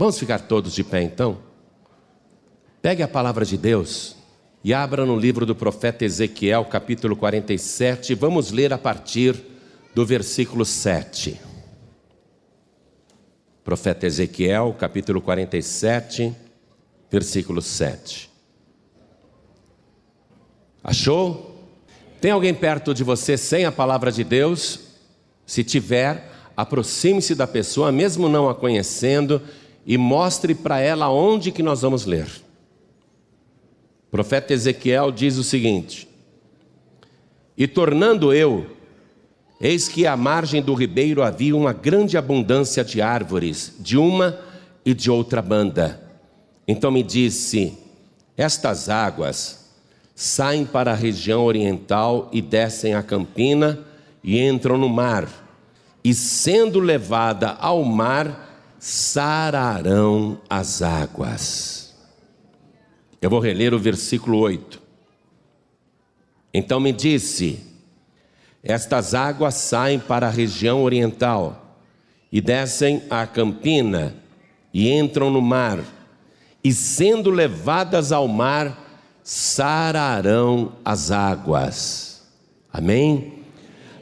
Vamos ficar todos de pé então? Pegue a palavra de Deus e abra no livro do profeta Ezequiel, capítulo 47, vamos ler a partir do versículo 7. Profeta Ezequiel, capítulo 47, versículo 7. Achou? Tem alguém perto de você sem a palavra de Deus? Se tiver, aproxime-se da pessoa, mesmo não a conhecendo, e mostre para ela onde que nós vamos ler. O profeta Ezequiel diz o seguinte: E tornando eu, eis que à margem do ribeiro havia uma grande abundância de árvores, de uma e de outra banda. Então me disse: Estas águas saem para a região oriental e descem a campina e entram no mar, e sendo levada ao mar, sararão as águas. Eu vou reler o versículo 8. Então me disse: Estas águas saem para a região oriental e descem à campina e entram no mar, e sendo levadas ao mar, sararão as águas. Amém?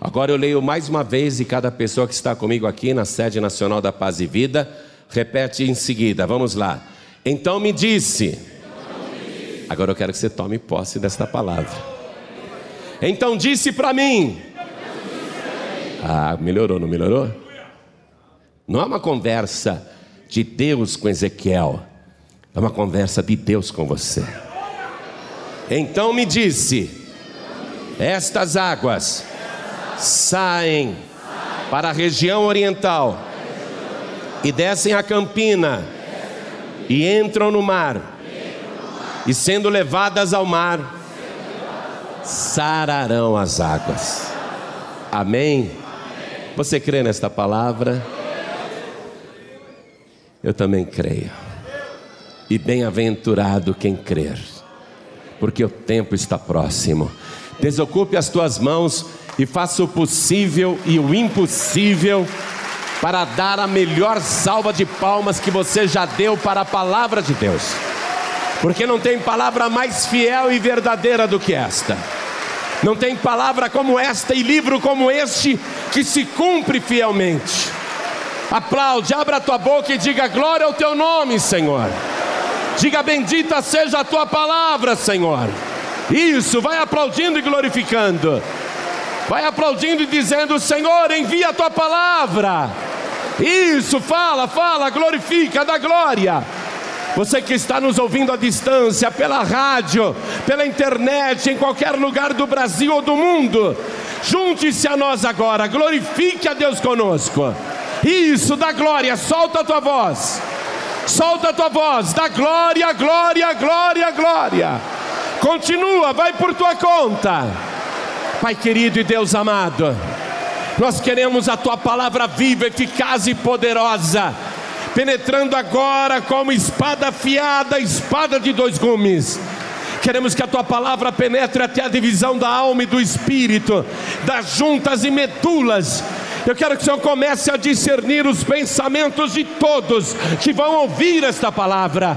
Agora eu leio mais uma vez e cada pessoa que está comigo aqui na sede nacional da Paz e Vida repete em seguida. Vamos lá. Então me disse. Agora eu quero que você tome posse desta palavra. Então disse para mim. Ah, melhorou, não melhorou? Não é uma conversa de Deus com Ezequiel, é uma conversa de Deus com você. Então me disse: Estas águas saem para a região oriental e descem a campina e entram no mar e sendo levadas ao mar sararão as águas. Amém? Você crê nesta palavra? Eu também creio. E bem-aventurado quem crer, porque o tempo está próximo. Desocupe as tuas mãos e faça o possível e o impossível para dar a melhor salva de palmas que você já deu para a palavra de Deus. Porque não tem palavra mais fiel e verdadeira do que esta. Não tem palavra como esta e livro como este que se cumpre fielmente. Aplaude, abra a tua boca e diga glória ao teu nome, Senhor. Diga bendita seja a tua palavra, Senhor. Isso, vai aplaudindo e glorificando. Vai aplaudindo e dizendo: Senhor, envia a tua palavra. Isso, fala, fala, glorifica, dá glória. Você que está nos ouvindo à distância, pela rádio, pela internet, em qualquer lugar do Brasil ou do mundo, junte-se a nós agora, glorifique a Deus conosco. Isso, dá glória, solta a tua voz, solta a tua voz, dá glória, glória, glória, glória. Continua, vai por tua conta. Pai querido e Deus amado, nós queremos a tua palavra viva, eficaz e poderosa, penetrando agora como espada afiada, espada de dois gumes. Queremos que a tua palavra penetre até a divisão da alma e do espírito, das juntas e medulas. Eu quero que o Senhor comece a discernir os pensamentos de todos que vão ouvir esta palavra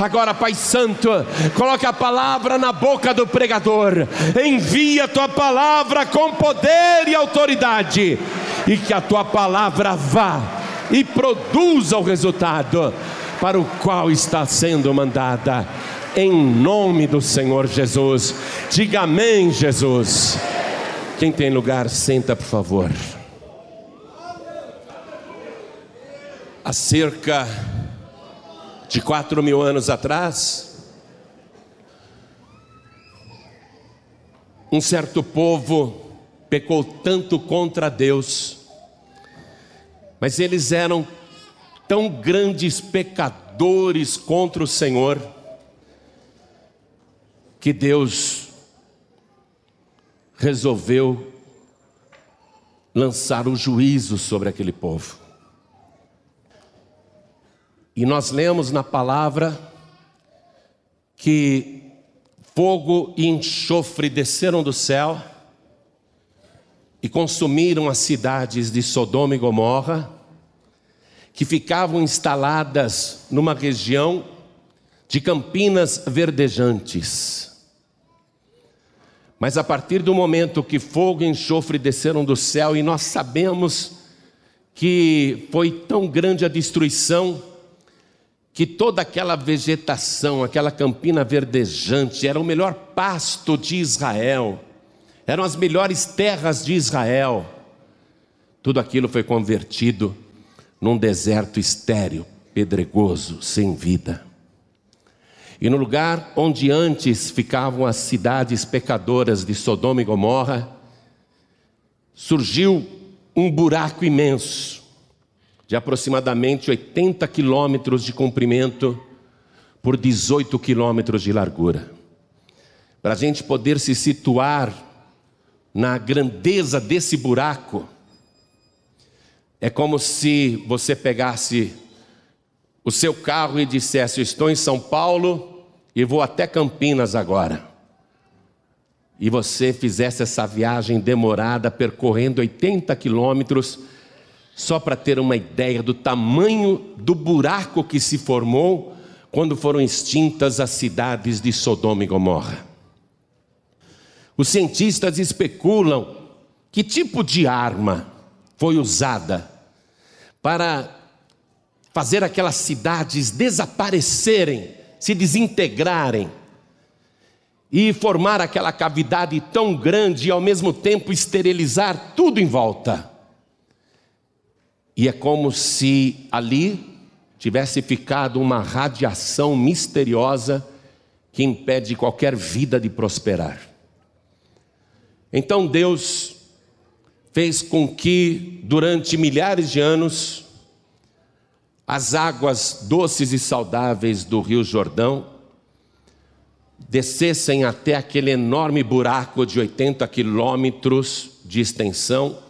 Agora, Pai Santo, coloque a palavra na boca do pregador, envia a tua palavra com poder e autoridade, e que a tua palavra vá e produza o resultado para o qual está sendo mandada, em nome do Senhor Jesus. Diga amém, Jesus. Quem tem lugar, senta, por favor. Acerca de quatro mil anos atrás, um certo povo pecou tanto contra Deus, mas eles eram tão grandes pecadores contra o Senhor, que Deus resolveu lançar o juízo sobre aquele povo. E nós lemos na palavra que fogo e enxofre desceram do céu e consumiram as cidades de Sodoma e Gomorra, que ficavam instaladas numa região de campinas verdejantes. Mas a partir do momento que fogo e enxofre desceram do céu, e nós sabemos que foi tão grande a destruição, que toda aquela vegetação, aquela campina verdejante, era o melhor pasto de Israel, eram as melhores terras de Israel. Tudo aquilo foi convertido num deserto estéril, pedregoso, sem vida. E no lugar onde antes ficavam as cidades pecadoras de Sodoma e Gomorra, surgiu um buraco imenso, de aproximadamente 80 quilômetros de comprimento por 18 quilômetros de largura. Para a gente poder se situar na grandeza desse buraco, é como se você pegasse o seu carro e dissesse: Estou em São Paulo e vou até Campinas agora. E você fizesse essa viagem demorada, percorrendo 80 quilômetros, só para ter uma ideia do tamanho do buraco que se formou quando foram extintas as cidades de Sodoma e Gomorra. Os cientistas especulam que tipo de arma foi usada para fazer aquelas cidades desaparecerem, se desintegrarem e formar aquela cavidade tão grande e ao mesmo tempo esterilizar tudo em volta. E é como se ali tivesse ficado uma radiação misteriosa que impede qualquer vida de prosperar. Então Deus fez com que, durante milhares de anos, as águas doces e saudáveis do Rio Jordão descessem até aquele enorme buraco de 80 quilômetros de extensão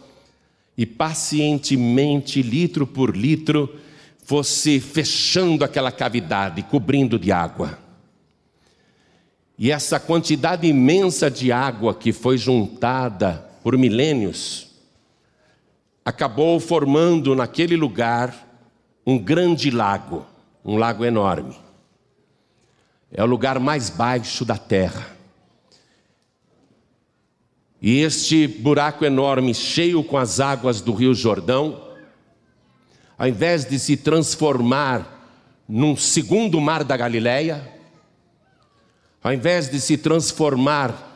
e pacientemente, litro por litro, fosse fechando aquela cavidade, cobrindo de água. E essa quantidade imensa de água que foi juntada por milênios, acabou formando naquele lugar um grande lago, um lago enorme. É o lugar mais baixo da terra. E este buraco enorme, cheio com as águas do Rio Jordão, ao invés de se transformar num segundo mar da Galileia, ao invés de se transformar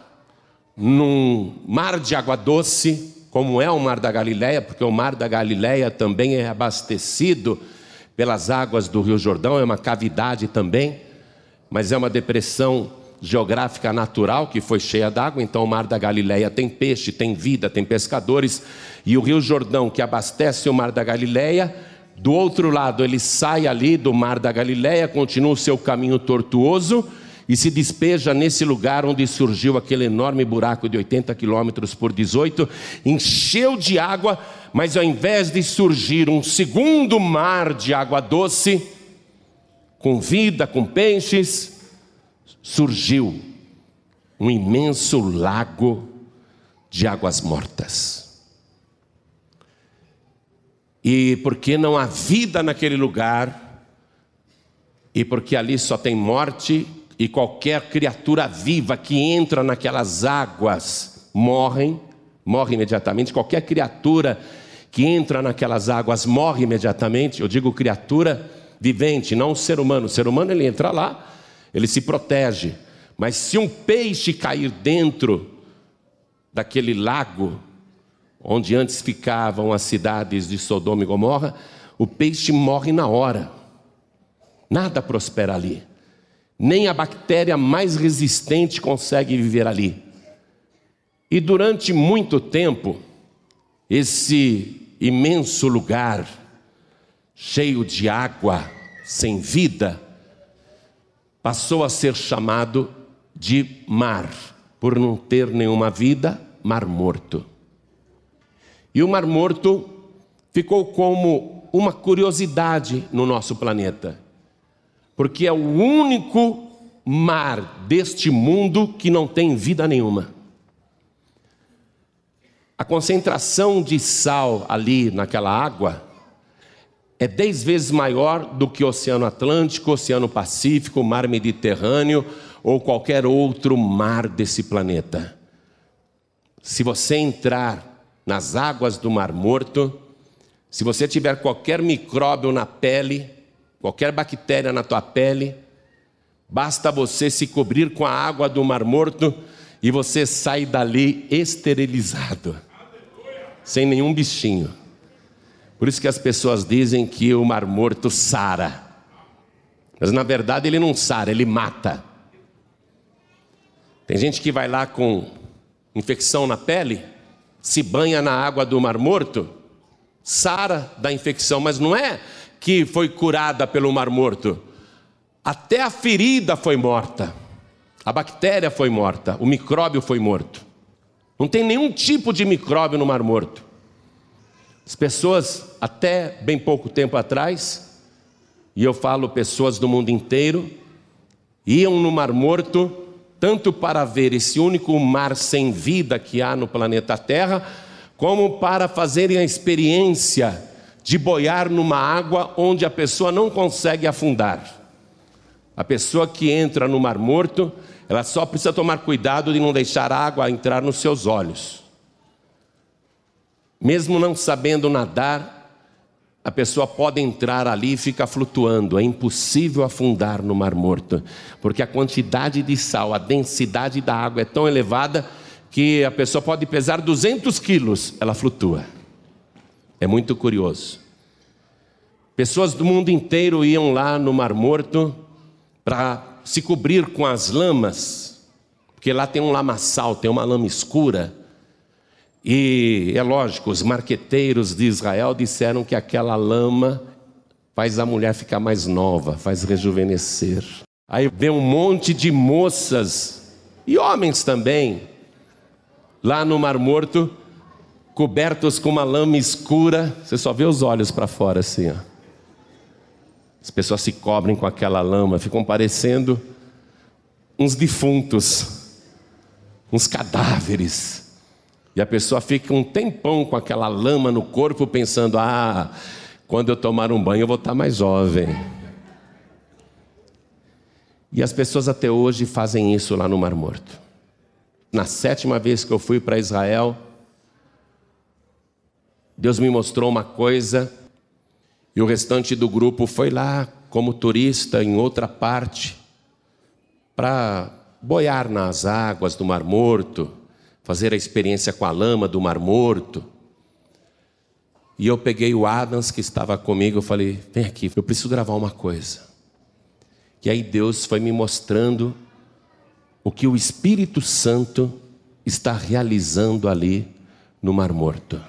num mar de água doce, como é o Mar da Galileia, porque o Mar da Galileia também é abastecido pelas águas do Rio Jordão, é uma cavidade também, mas é uma depressão geográfica natural que foi cheia d'água, então o Mar da Galileia tem peixe, tem vida, tem pescadores, e o Rio Jordão que abastece o Mar da Galileia, do outro lado ele sai ali do Mar da Galileia, continua o seu caminho tortuoso, e se despeja nesse lugar onde surgiu aquele enorme buraco de 80 quilômetros por 18, encheu de água, mas ao invés de surgir um segundo mar de água doce, com vida, com peixes, surgiu um imenso lago de águas mortas. E porque não há vida naquele lugar, e porque ali só tem morte e qualquer criatura viva que entra naquelas águas morrem, morre imediatamente. Qualquer criatura que entra naquelas águas morre imediatamente. Eu digo criatura vivente, não ser humano. O ser humano ele entra lá, ele se protege. Mas se um peixe cair dentro daquele lago onde antes ficavam as cidades de Sodoma e Gomorra, o peixe morre na hora. Nada prospera ali nem a bactéria mais resistente consegue viver ali. E durante muito tempo, esse imenso lugar, cheio de água, sem vida, passou a ser chamado de mar, por não ter nenhuma vida, mar morto. E o mar morto ficou como uma curiosidade no nosso planeta porque é o único mar deste mundo que não tem vida nenhuma. A concentração de sal ali naquela água é dez vezes maior do que o Oceano Atlântico, Oceano Pacífico, Mar Mediterrâneo ou qualquer outro mar desse planeta. Se você entrar nas águas do Mar Morto, se você tiver qualquer micróbio na pele, qualquer bactéria na tua pele, basta você se cobrir com a água do Mar Morto e você sai dali esterilizado, sem nenhum bichinho. Por isso que as pessoas dizem que o Mar Morto sara. Mas na verdade ele não sara, ele mata. Tem gente que vai lá com infecção na pele, se banha na água do Mar Morto, sara da infecção, mas não é que foi curada pelo Mar Morto. Até a ferida foi morta. A bactéria foi morta, o micróbio foi morto. Não tem nenhum tipo de micróbio no Mar Morto. As pessoas, até bem pouco tempo atrás, e eu falo pessoas do mundo inteiro, iam no Mar Morto tanto para ver esse único mar sem vida que há no planeta Terra, como para fazerem a experiência de boiar numa água onde a pessoa não consegue afundar. A pessoa que entra no Mar Morto, ela só precisa tomar cuidado de não deixar a água entrar nos seus olhos. Mesmo não sabendo nadar, a pessoa pode entrar ali e ficar flutuando. É impossível afundar no Mar Morto, porque a quantidade de sal, a densidade da água é tão elevada que a pessoa pode pesar 200 quilos, ela flutua. É muito curioso. Pessoas do mundo inteiro iam lá no Mar Morto para se cobrir com as lamas, porque lá tem um lamaçal, tem uma lama escura. E é lógico, os marqueteiros de Israel disseram que aquela lama faz a mulher ficar mais nova, faz rejuvenescer. Aí vem um monte de moças e homens também, lá no Mar Morto, cobertos com uma lama escura, você só vê os olhos para fora assim, ó. As pessoas se cobrem com aquela lama, ficam parecendo uns defuntos, uns cadáveres. E a pessoa fica um tempão com aquela lama no corpo, pensando: ah, quando eu tomar um banho eu vou estar mais jovem. E as pessoas até hoje fazem isso lá no Mar Morto. Na sétima vez que eu fui para Israel, Deus me mostrou uma coisa e o restante do grupo foi lá como turista em outra parte para boiar nas águas do Mar Morto, fazer a experiência com a lama do Mar Morto. E eu peguei o Adams que estava comigo, eu falei: "Vem aqui, eu preciso gravar uma coisa". E aí Deus foi me mostrando o que o Espírito Santo está realizando ali no Mar Morto.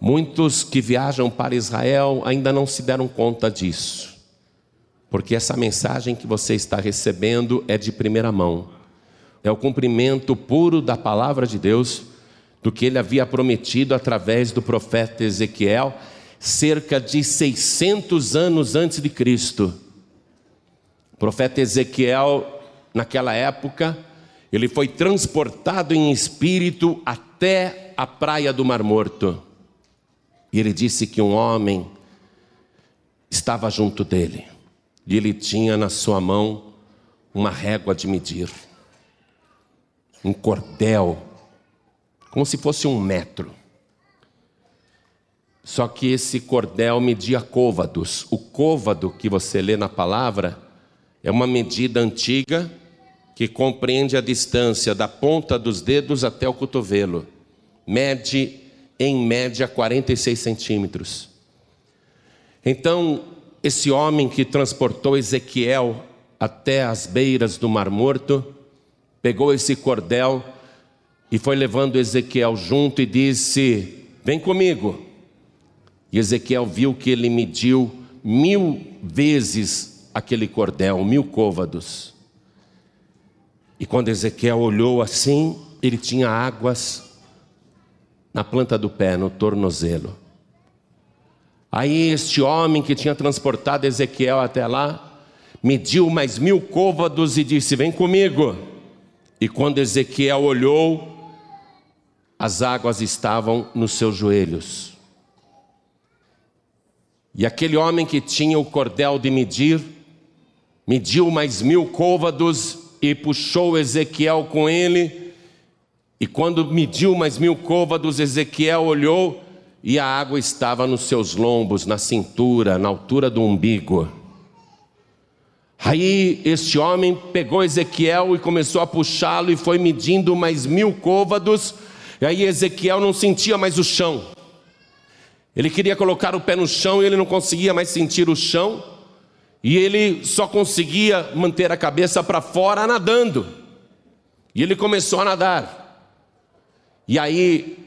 Muitos que viajam para Israel ainda não se deram conta disso, porque essa mensagem que você está recebendo é de primeira mão, é o cumprimento puro da palavra de Deus, do que ele havia prometido através do profeta Ezequiel, cerca de 600 anos antes de Cristo. O profeta Ezequiel, naquela época, ele foi transportado em espírito até a praia do Mar Morto. E ele disse que um homem estava junto dele, e ele tinha na sua mão uma régua de medir, um cordel, como se fosse um metro. Só que esse cordel media côvados. O côvado que você lê na palavra é uma medida antiga que compreende a distância da ponta dos dedos até o cotovelo. Mede em média 46 centímetros. Então, esse homem que transportou Ezequiel até as beiras do Mar Morto, pegou esse cordel e foi levando Ezequiel junto e disse: Vem comigo. E Ezequiel viu que ele mediu mil vezes aquele cordel, mil côvados. E quando Ezequiel olhou assim, ele tinha águas na planta do pé, no tornozelo. Aí este homem que tinha transportado Ezequiel até lá, mediu mais mil côvados e disse: Vem comigo. E quando Ezequiel olhou, as águas estavam nos seus joelhos. E aquele homem que tinha o cordel de medir, mediu mais mil côvados e puxou Ezequiel com ele. E quando mediu mais mil côvados, Ezequiel olhou e a água estava nos seus lombos, na cintura, na altura do umbigo. Aí este homem pegou Ezequiel e começou a puxá-lo e foi medindo mais mil côvados. E aí Ezequiel não sentia mais o chão. Ele queria colocar o pé no chão e ele não conseguia mais sentir o chão, e ele só conseguia manter a cabeça para fora nadando. E ele começou a nadar. E aí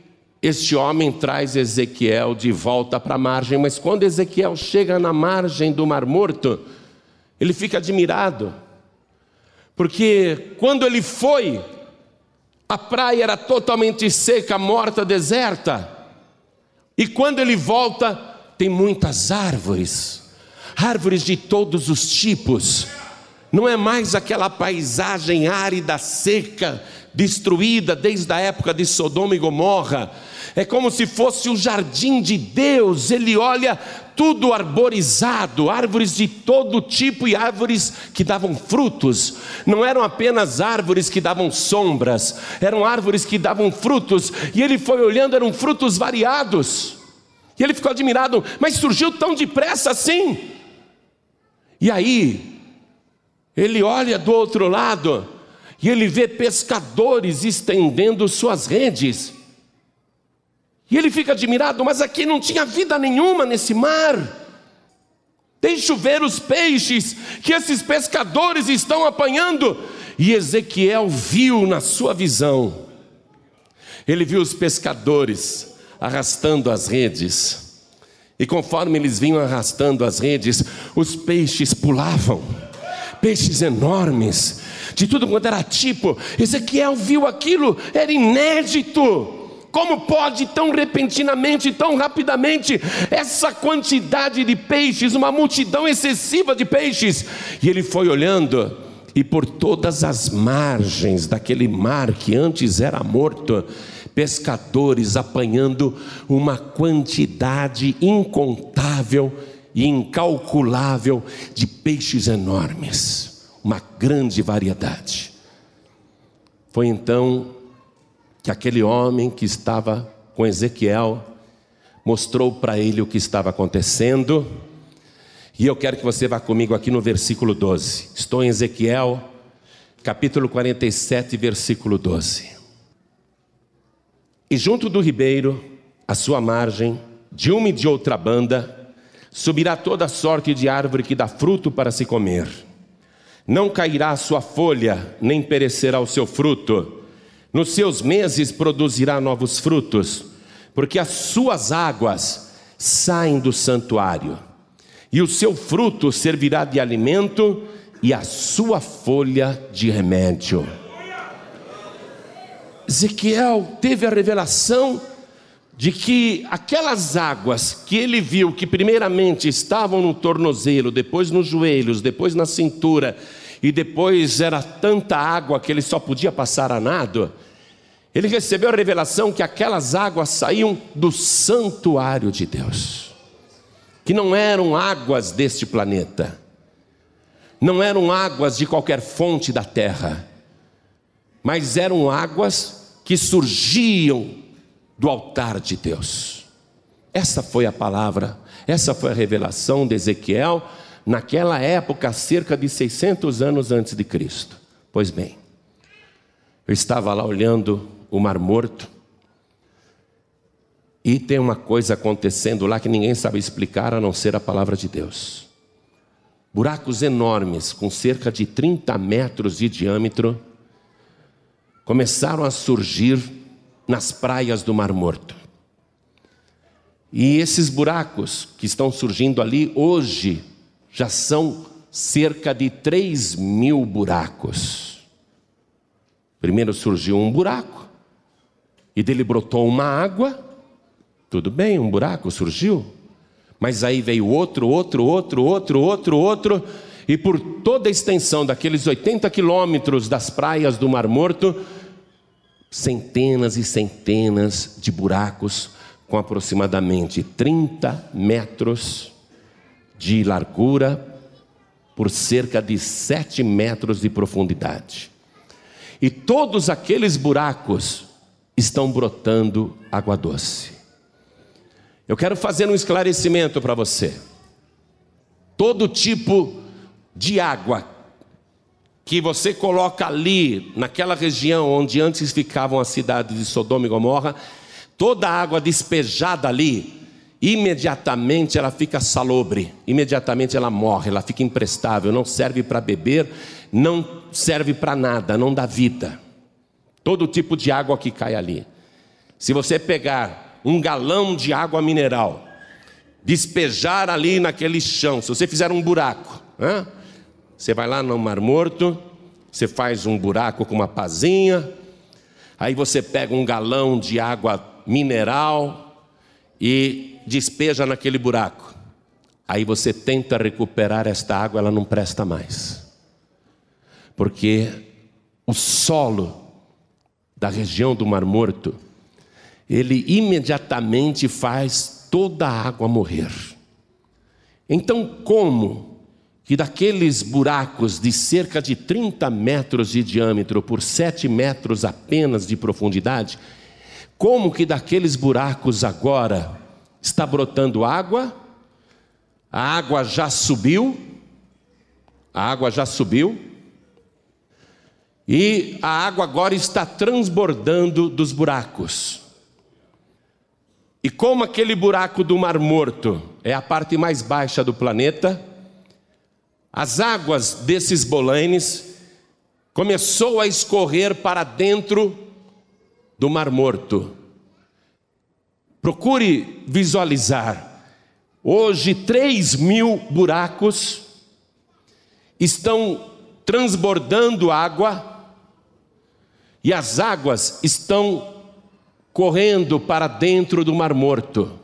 este homem traz Ezequiel de volta para a margem, mas quando Ezequiel chega na margem do Mar Morto, ele fica admirado, porque quando ele foi, a praia era totalmente seca, morta, deserta. E quando ele volta, tem muitas árvores, árvores de todos os tipos. Não é mais aquela paisagem árida, seca, destruída desde a época de Sodoma e Gomorra. É como se fosse o jardim de Deus. Ele olha tudo arborizado, árvores de todo tipo e árvores que davam frutos. Não eram apenas árvores que davam sombras, eram árvores que davam frutos. E ele foi olhando, eram frutos variados. E ele ficou admirado, mas surgiu tão depressa assim. E aí, ele olha do outro lado e ele vê pescadores estendendo suas redes. E ele fica admirado, mas aqui não tinha vida nenhuma nesse mar. Deixa ver os peixes que esses pescadores estão apanhando. E Ezequiel viu na sua visão, ele viu os pescadores arrastando as redes, e conforme eles vinham arrastando as redes, os peixes pulavam, peixes enormes, de tudo quanto era tipo. Ezequiel viu aquilo, era inédito. Como pode tão repentinamente, tão rapidamente, essa quantidade de peixes, uma multidão excessiva de peixes? E ele foi olhando, e por todas as margens daquele mar que antes era morto, pescadores apanhando uma quantidade incontável e incalculável de peixes enormes, uma grande variedade. Foi então que aquele homem que estava com Ezequiel mostrou para ele o que estava acontecendo. E eu quero que você vá comigo aqui no versículo 12. Estou em Ezequiel, capítulo 47, versículo 12. E junto do ribeiro, à sua margem, de uma e de outra banda, subirá toda sorte de árvore que dá fruto para se comer. Não cairá a sua folha, nem perecerá o seu fruto nos seus meses produzirá novos frutos, porque as suas águas saem do santuário, e o seu fruto servirá de alimento e a sua folha de remédio. Ezequiel teve a revelação de que aquelas águas que ele viu, que primeiramente estavam no tornozelo, depois nos joelhos, depois na cintura, e depois era tanta água que ele só podia passar a nado, ele recebeu a revelação que aquelas águas saíam do santuário de Deus, que não eram águas deste planeta, não eram águas de qualquer fonte da terra, mas eram águas que surgiam do altar de Deus. Essa foi a palavra, essa foi a revelação de Ezequiel naquela época, cerca de 600 anos antes de Cristo. Pois bem, eu estava lá olhando o Mar Morto, e tem uma coisa acontecendo lá que ninguém sabe explicar a não ser a palavra de Deus. Buracos enormes, com cerca de 30 metros de diâmetro, começaram a surgir nas praias do Mar Morto. E esses buracos que estão surgindo ali hoje já são cerca de 3 mil buracos. Primeiro surgiu um buraco, e dele brotou uma água. Tudo bem, um buraco surgiu. Mas aí veio outro, outro, outro, outro, outro, outro, e por toda a extensão daqueles 80 quilômetros das praias do Mar Morto, centenas e centenas de buracos com aproximadamente 30 metros de largura por cerca de sete metros de profundidade. E todos aqueles buracos estão brotando água doce. Eu quero fazer um esclarecimento para você. Todo tipo de água que você coloca ali, naquela região onde antes ficavam as cidades de Sodoma e Gomorra, toda a água despejada ali, imediatamente ela fica salobre, imediatamente ela morre, ela fica imprestável, não serve para beber, não serve para nada, não dá vida. Todo tipo de água que cai ali. Se você pegar um galão de água mineral, despejar ali naquele chão, se você fizer um buraco, hein? você vai lá no Mar Morto, você faz um buraco com uma pazinha, aí você pega um galão de água mineral e despeja naquele buraco. Aí você tenta recuperar esta água, ela não presta mais. Porque o solo da região do Mar Morto, ele imediatamente faz toda a água morrer. Então, como que daqueles buracos de cerca de 30 metros de diâmetro por 7 metros apenas de profundidade, como que daqueles buracos agora está brotando água? A água já subiu, a água já subiu, e a água agora está transbordando dos buracos. E como aquele buraco do Mar Morto é a parte mais baixa do planeta, as águas desses bolanes começou a escorrer para dentro do Mar Morto. Procure visualizar. Hoje, 3 mil buracos estão transbordando água e as águas estão correndo para dentro do Mar Morto.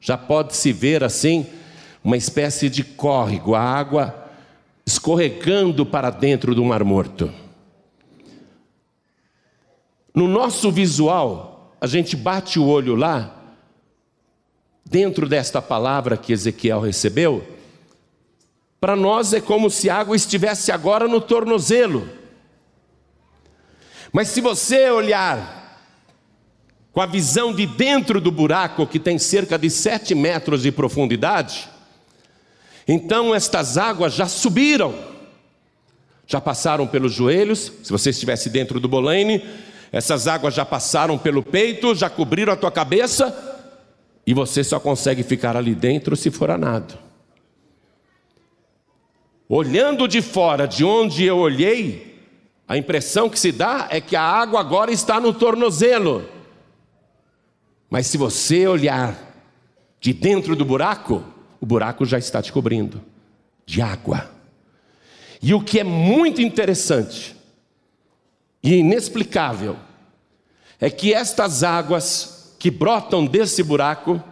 Já pode-se ver assim uma espécie de córrego, a água escorregando para dentro do Mar Morto. No nosso visual, a gente bate o olho lá, dentro desta palavra que Ezequiel recebeu, para nós é como se a água estivesse agora no tornozelo. Mas se você olhar com a visão de dentro do buraco, que tem cerca de sete metros de profundidade, então estas águas já subiram, já passaram pelos joelhos. Se você estivesse dentro do Bolaine, essas águas já passaram pelo peito, já cobriram a tua cabeça, e você só consegue ficar ali dentro se for a nado. Olhando de fora, de onde eu olhei, a impressão que se dá é que a água agora está no tornozelo. Mas se você olhar de dentro do buraco, o buraco já está te cobrindo de água. E o que é muito interessante e inexplicável é que estas águas que brotam desse buraco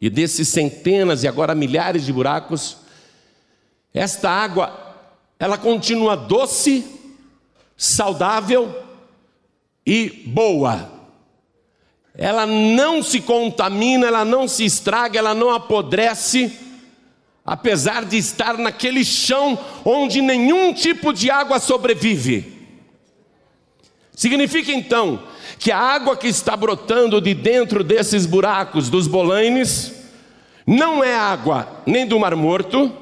e desses centenas e agora milhares de buracos, esta água ela continua doce, saudável e boa ela não se contamina, ela não se estraga, ela não apodrece, apesar de estar naquele chão onde nenhum tipo de água sobrevive. Significa então que a água que está brotando de dentro desses buracos dos bolanes não é água nem do Mar Morto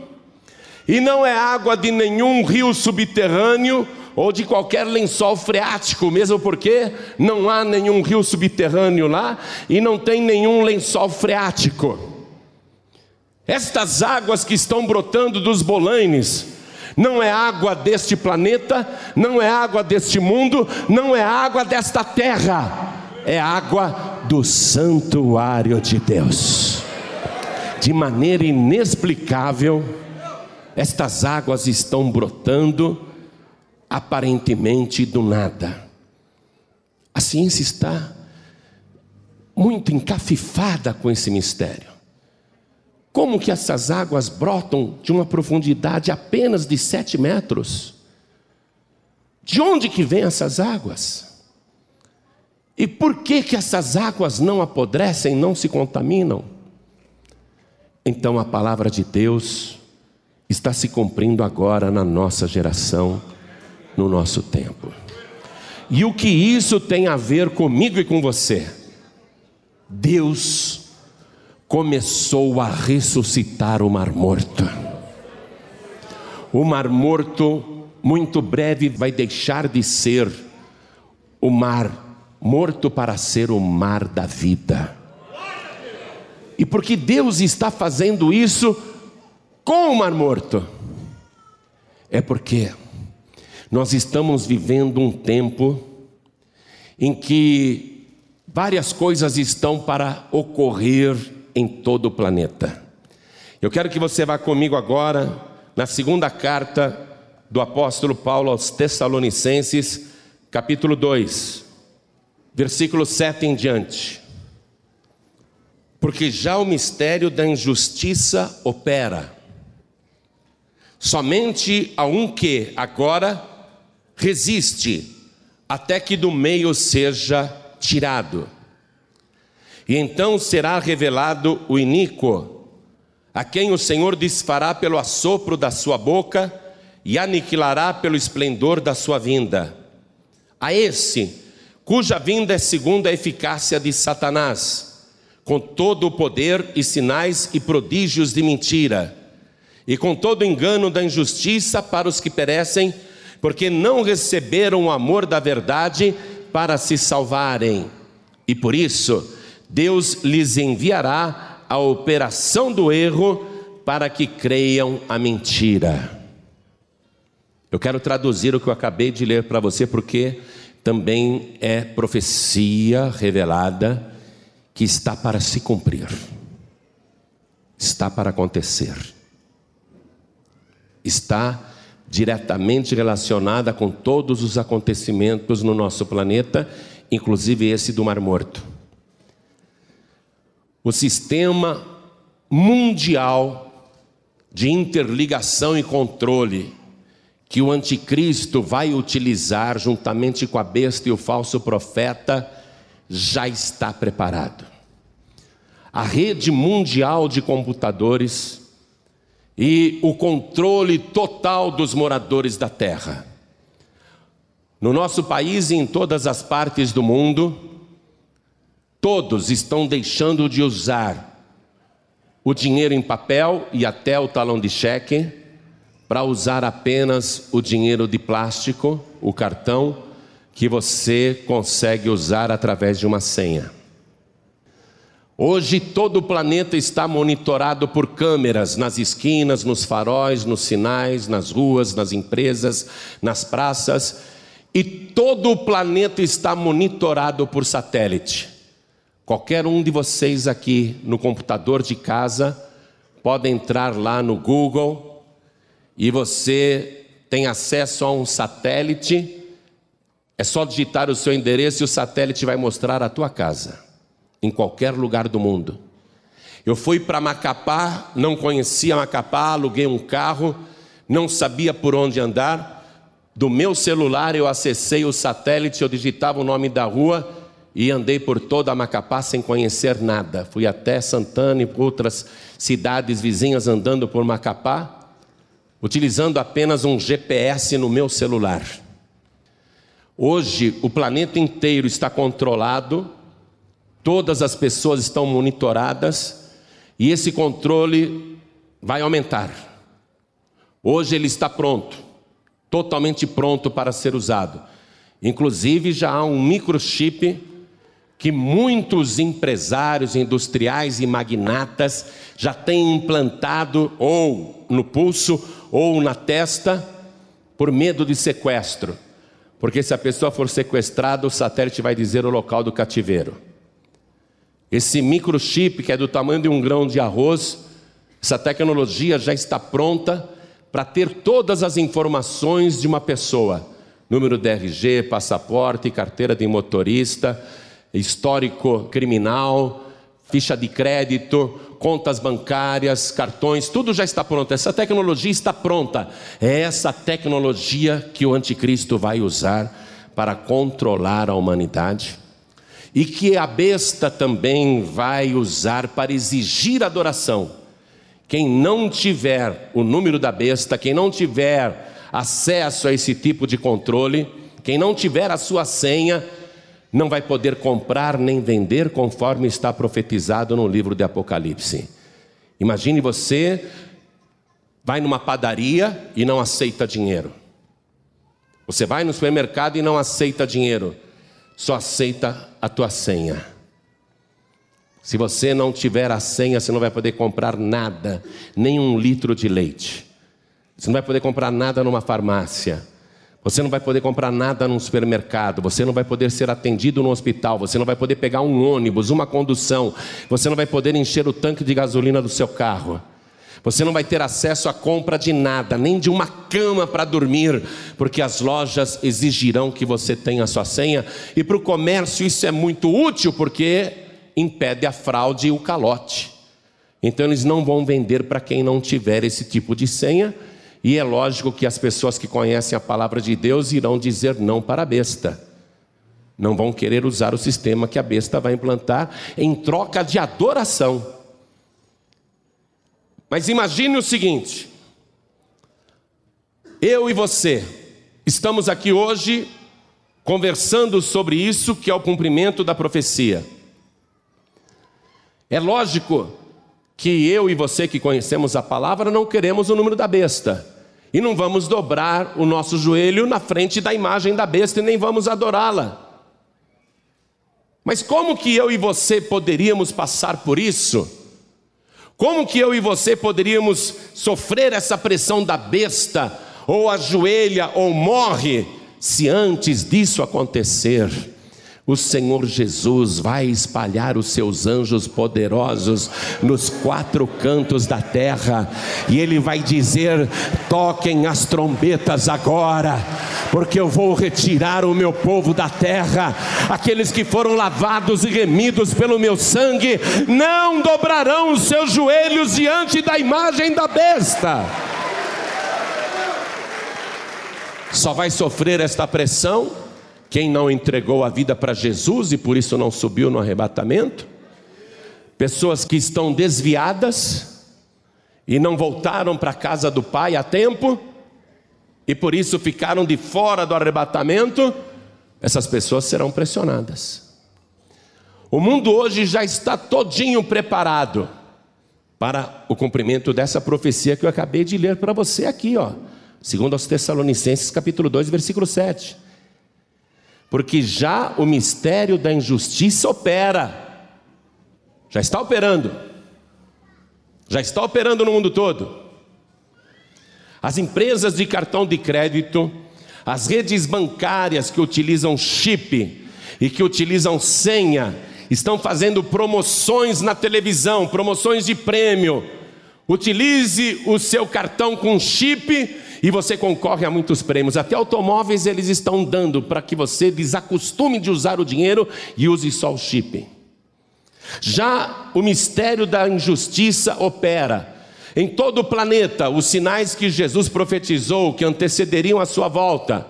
e não é água de nenhum rio subterrâneo ou de qualquer lençol freático, mesmo porque não há nenhum rio subterrâneo lá e não tem nenhum lençol freático. Estas águas que estão brotando dos bolanes, não é água deste planeta, não é água deste mundo, não é água desta terra, é água do santuário de Deus. De maneira inexplicável, estas águas estão brotando aparentemente do nada. A ciência está muito encafifada com esse mistério. Como que essas águas brotam de uma profundidade apenas de sete metros? De onde que vêm essas águas? E por que que essas águas não apodrecem, não se contaminam? Então a palavra de Deus está se cumprindo agora na nossa geração, no nosso tempo. E o que isso tem a ver comigo e com você? Deus começou a ressuscitar o Mar Morto. O Mar Morto, muito breve, vai deixar de ser o mar morto para ser o mar da vida. E porque Deus está fazendo isso com o mar morto, é porque nós estamos vivendo um tempo em que várias coisas estão para ocorrer em todo o planeta. Eu quero que você vá comigo agora na segunda carta do apóstolo Paulo aos Tessalonicenses, capítulo 2, versículo 7 em diante. Porque já o mistério da injustiça opera. Somente a um que agora resiste até que do meio seja tirado. E então será revelado o iníquo, a quem o Senhor desfará pelo assopro da sua boca e aniquilará pelo esplendor da sua vinda. A esse, cuja vinda é segundo a eficácia de Satanás, com todo o poder e sinais e prodígios de mentira, e com todo o engano da injustiça para os que perecem, porque não receberam o amor da verdade para se salvarem. E por isso, Deus lhes enviará a operação do erro para que creiam a mentira. Eu quero traduzir o que eu acabei de ler para você, porque também é profecia revelada que está para se cumprir, está para acontecer, está diretamente relacionada com todos os acontecimentos no nosso planeta, inclusive esse do Mar Morto o sistema mundial de interligação e controle que o anticristo vai utilizar juntamente com a besta e o falso profeta já está preparado. A rede mundial de computadores e o controle total dos moradores da terra. No nosso país e em todas as partes do mundo, Todos estão deixando de usar o dinheiro em papel e até o talão de cheque para usar apenas o dinheiro de plástico, o cartão, que você consegue usar através de uma senha. Hoje todo o planeta está monitorado por câmeras nas esquinas, nos faróis, nos sinais, nas ruas, nas empresas, nas praças, e todo o planeta está monitorado por satélite. Qualquer um de vocês aqui no computador de casa pode entrar lá no Google e você tem acesso a um satélite. É só digitar o seu endereço e o satélite vai mostrar a tua casa, em qualquer lugar do mundo. Eu fui para Macapá, não conhecia Macapá, aluguei um carro, não sabia por onde andar. Do meu celular eu acessei o satélite, eu digitava o nome da rua e andei por toda Macapá sem conhecer nada. Fui até Santana e outras cidades vizinhas andando por Macapá, utilizando apenas um GPS no meu celular. Hoje o planeta inteiro está controlado, todas as pessoas estão monitoradas e esse controle vai aumentar. Hoje ele está pronto, totalmente pronto para ser usado. Inclusive já há um microchip que muitos empresários industriais e magnatas já têm implantado ou no pulso ou na testa por medo de sequestro. Porque se a pessoa for sequestrada, o satélite vai dizer o local do cativeiro. Esse microchip, que é do tamanho de um grão de arroz, essa tecnologia já está pronta para ter todas as informações de uma pessoa: número de RG, passaporte, carteira de motorista, histórico criminal, ficha de crédito, contas bancárias, cartões, tudo já está pronto. Essa tecnologia está pronta. É essa tecnologia que o anticristo vai usar para controlar a humanidade e que a besta também vai usar para exigir adoração. Quem não tiver o número da besta, quem não tiver acesso a esse tipo de controle, quem não tiver a sua senha, não vai poder comprar nem vender conforme está profetizado no livro de Apocalipse. Imagine você vai numa padaria e não aceita dinheiro. Você vai no supermercado e não aceita dinheiro, só aceita a tua senha. Se você não tiver a senha, você não vai poder comprar nada, nem um litro de leite. Você não vai poder comprar nada numa farmácia. Você não vai poder comprar nada num supermercado, você não vai poder ser atendido no hospital, você não vai poder pegar um ônibus, uma condução, você não vai poder encher o tanque de gasolina do seu carro. Você não vai ter acesso à compra de nada, nem de uma cama para dormir, porque as lojas exigirão que você tenha a sua senha, e para o comércio isso é muito útil, porque impede a fraude e o calote. Então eles não vão vender para quem não tiver esse tipo de senha, e é lógico que as pessoas que conhecem a palavra de Deus irão dizer não para a besta. Não vão querer usar o sistema que a besta vai implantar em troca de adoração. Mas imagine o seguinte: eu e você estamos aqui hoje conversando sobre isso que é o cumprimento da profecia. É lógico que eu e você que conhecemos a palavra não queremos o número da besta. E não vamos dobrar o nosso joelho na frente da imagem da besta e nem vamos adorá-la. Mas como que eu e você poderíamos passar por isso? Como que eu e você poderíamos sofrer essa pressão da besta, ou ajoelha ou morre, se antes disso acontecer, o Senhor Jesus vai espalhar os seus anjos poderosos nos quatro cantos da terra, e Ele vai dizer: toquem as trombetas agora, porque eu vou retirar o meu povo da terra, aqueles que foram lavados e remidos pelo meu sangue, não dobrarão os seus joelhos diante da imagem da besta. Só vai sofrer esta pressão quem não entregou a vida para Jesus e por isso não subiu no arrebatamento? Pessoas que estão desviadas e não voltaram para a casa do Pai a tempo e por isso ficaram de fora do arrebatamento, essas pessoas serão pressionadas. O mundo hoje já está todinho preparado para o cumprimento dessa profecia que eu acabei de ler para você aqui, ó. Segundo aos Tessalonicenses, capítulo 2, versículo 7 porque já o mistério da injustiça opera, já está operando, já está operando no mundo todo. As empresas de cartão de crédito, as redes bancárias que utilizam chip e que utilizam senha, estão fazendo promoções na televisão, promoções de prêmio. Utilize o seu cartão com chip e você concorre a muitos prêmios. Até automóveis eles estão dando para que você desacostume de usar o dinheiro e use só o chip. Já o mistério da injustiça opera. Em todo o planeta, os sinais que Jesus profetizou que antecederiam a sua volta.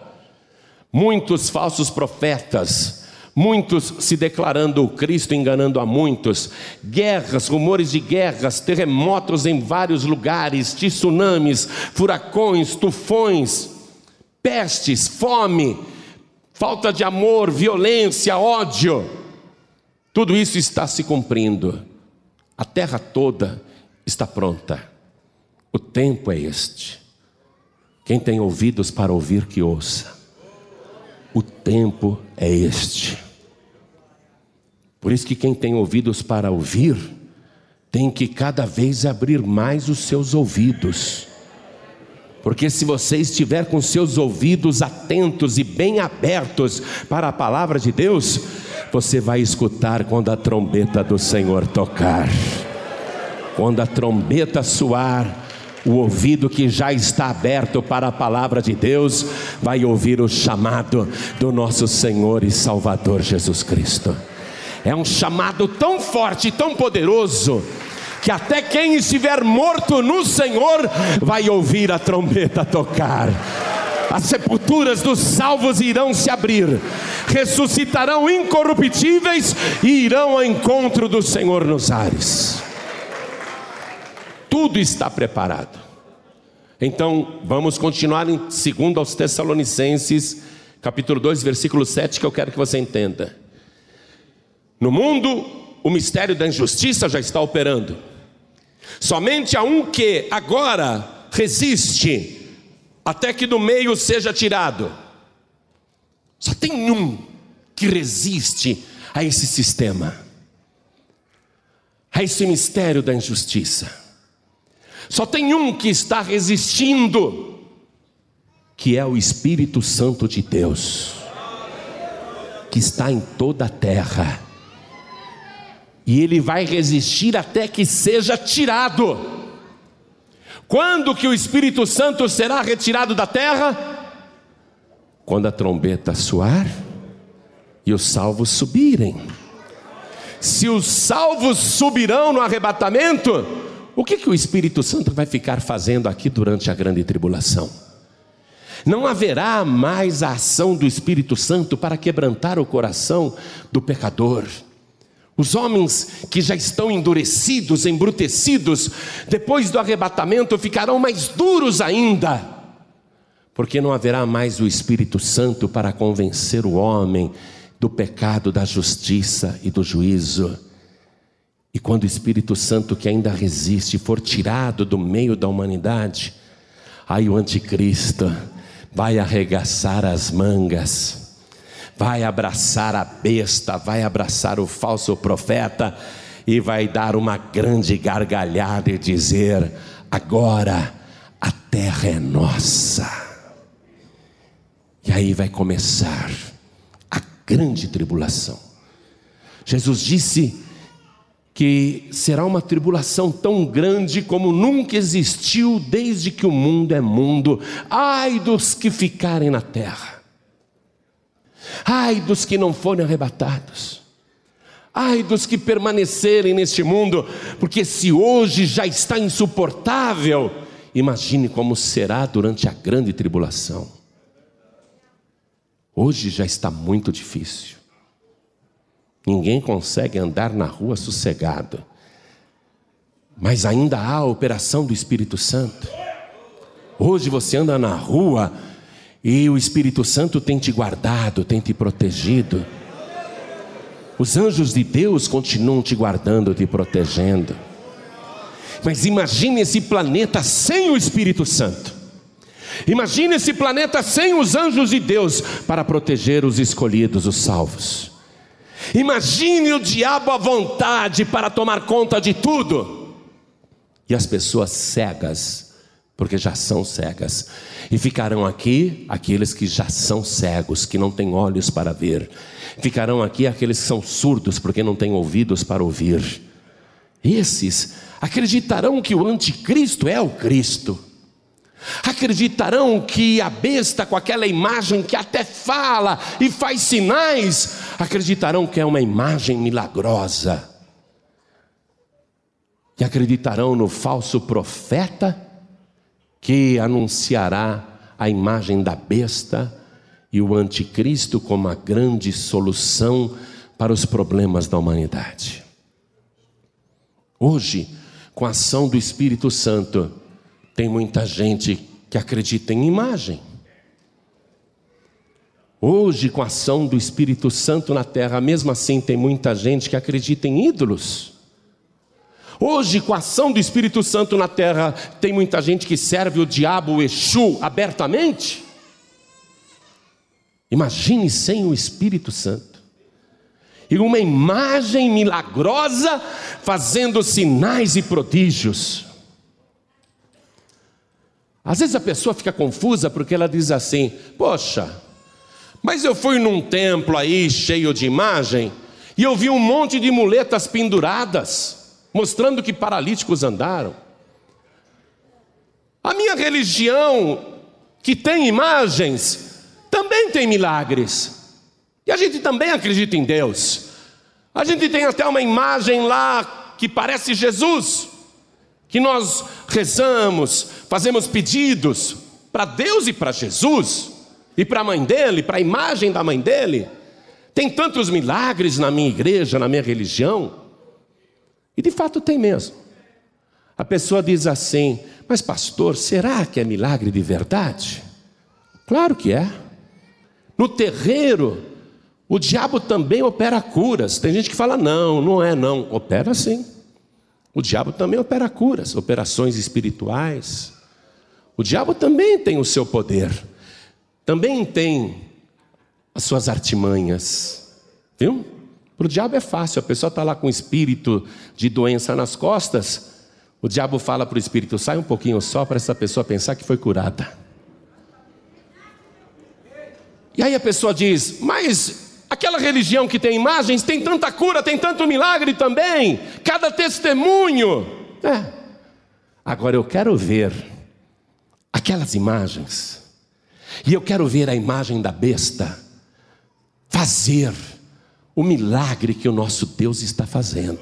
Muitos falsos profetas, muitos se declarando o Cristo, enganando a muitos, guerras, rumores de guerras, terremotos em vários lugares, tsunamis, furacões, tufões, pestes, fome, falta de amor, violência, ódio. Tudo isso está se cumprindo. A terra toda está pronta. O tempo é este. Quem tem ouvidos para ouvir, que ouça. O tempo é este. Por isso que quem tem ouvidos para ouvir, tem que cada vez abrir mais os seus ouvidos. Porque se você estiver com seus ouvidos atentos e bem abertos para a palavra de Deus, você vai escutar quando a trombeta do Senhor tocar. Quando a trombeta soar, o ouvido que já está aberto para a palavra de Deus vai ouvir o chamado do nosso Senhor e Salvador Jesus Cristo. É um chamado tão forte, tão poderoso, que até quem estiver morto no Senhor vai ouvir a trombeta tocar. As sepulturas dos salvos irão se abrir, ressuscitarão incorruptíveis e irão ao encontro do Senhor nos ares. Tudo está preparado. Então, vamos continuar em 2 aos Tessalonicenses, capítulo 2, versículo 7, que eu quero que você entenda. No mundo, o mistério da injustiça já está operando. Somente há um que agora resiste até que do meio seja tirado. Só tem um que resiste a esse sistema, a esse mistério da injustiça. Só tem um que está resistindo, que é o Espírito Santo de Deus, que está em toda a terra. E ele vai resistir até que seja tirado. Quando que o Espírito Santo será retirado da terra? Quando a trombeta soar e os salvos subirem. Se os salvos subirão no arrebatamento, o que, que o Espírito Santo vai ficar fazendo aqui durante a grande tribulação? Não haverá mais a ação do Espírito Santo para quebrantar o coração do pecador. Os homens que já estão endurecidos, embrutecidos, depois do arrebatamento ficarão mais duros ainda, porque não haverá mais o Espírito Santo para convencer o homem do pecado, da justiça e do juízo. E quando o Espírito Santo, que ainda resiste, for tirado do meio da humanidade, aí o anticristo vai arregaçar as mangas vai abraçar a besta, vai abraçar o falso profeta e vai dar uma grande gargalhada e dizer: agora a terra é nossa. E aí vai começar a grande tribulação. Jesus disse que será uma tribulação tão grande como nunca existiu desde que o mundo é mundo. Ai dos que ficarem na terra. Ai dos que não forem arrebatados. Ai dos que permanecerem neste mundo, porque se hoje já está insuportável, imagine como será durante a grande tribulação. Hoje já está muito difícil. Ninguém consegue andar na rua sossegado. Mas ainda há a operação do Espírito Santo. Hoje você anda na rua e o Espírito Santo tem te guardado, tem te protegido. Os anjos de Deus continuam te guardando, te protegendo. Mas imagine esse planeta sem o Espírito Santo. Imagine esse planeta sem os anjos de Deus para proteger os escolhidos, os salvos. Imagine o diabo à vontade para tomar conta de tudo. E as pessoas cegas porque já são cegas. E ficarão aqui aqueles que já são cegos, que não têm olhos para ver. Ficarão aqui aqueles que são surdos, porque não têm ouvidos para ouvir. Esses acreditarão que o anticristo é o Cristo. Acreditarão que a besta com aquela imagem que até fala e faz sinais, acreditarão que é uma imagem milagrosa. E acreditarão no falso profeta que anunciará a imagem da besta e o anticristo como a grande solução para os problemas da humanidade. Hoje, com a ação do Espírito Santo, tem muita gente que acredita em imagem. Hoje, com a ação do Espírito Santo na terra, mesmo assim, tem muita gente que acredita em ídolos. Hoje, com a ação do Espírito Santo na terra, tem muita gente que serve o diabo, o Exu, abertamente. Imagine sem o Espírito Santo. E uma imagem milagrosa fazendo sinais e prodígios. Às vezes a pessoa fica confusa porque ela diz assim: Poxa, mas eu fui num templo aí cheio de imagem e eu vi um monte de muletas penduradas mostrando que paralíticos andaram. A minha religião, que tem imagens, também tem milagres. E a gente também acredita em Deus. A gente tem até uma imagem lá que parece Jesus, que nós rezamos, fazemos pedidos para Deus e para Jesus, e para a mãe dele, para a imagem da mãe dele. Tem tantos milagres na minha igreja, na minha religião. E de fato tem mesmo. A pessoa diz assim: Mas, pastor, será que é milagre de verdade? Claro que é. No terreiro, o diabo também opera curas. Tem gente que fala: Não, não é, não. Opera sim. O diabo também opera curas, operações espirituais. O diabo também tem o seu poder, também tem as suas artimanhas, viu? Para o diabo é fácil, a pessoa está lá com espírito de doença nas costas, o diabo fala para o espírito: sai um pouquinho só para essa pessoa pensar que foi curada. E aí a pessoa diz: mas aquela religião que tem imagens tem tanta cura, tem tanto milagre também, cada testemunho. É. Agora eu quero ver aquelas imagens, e eu quero ver a imagem da besta fazer o milagre que o nosso Deus está fazendo.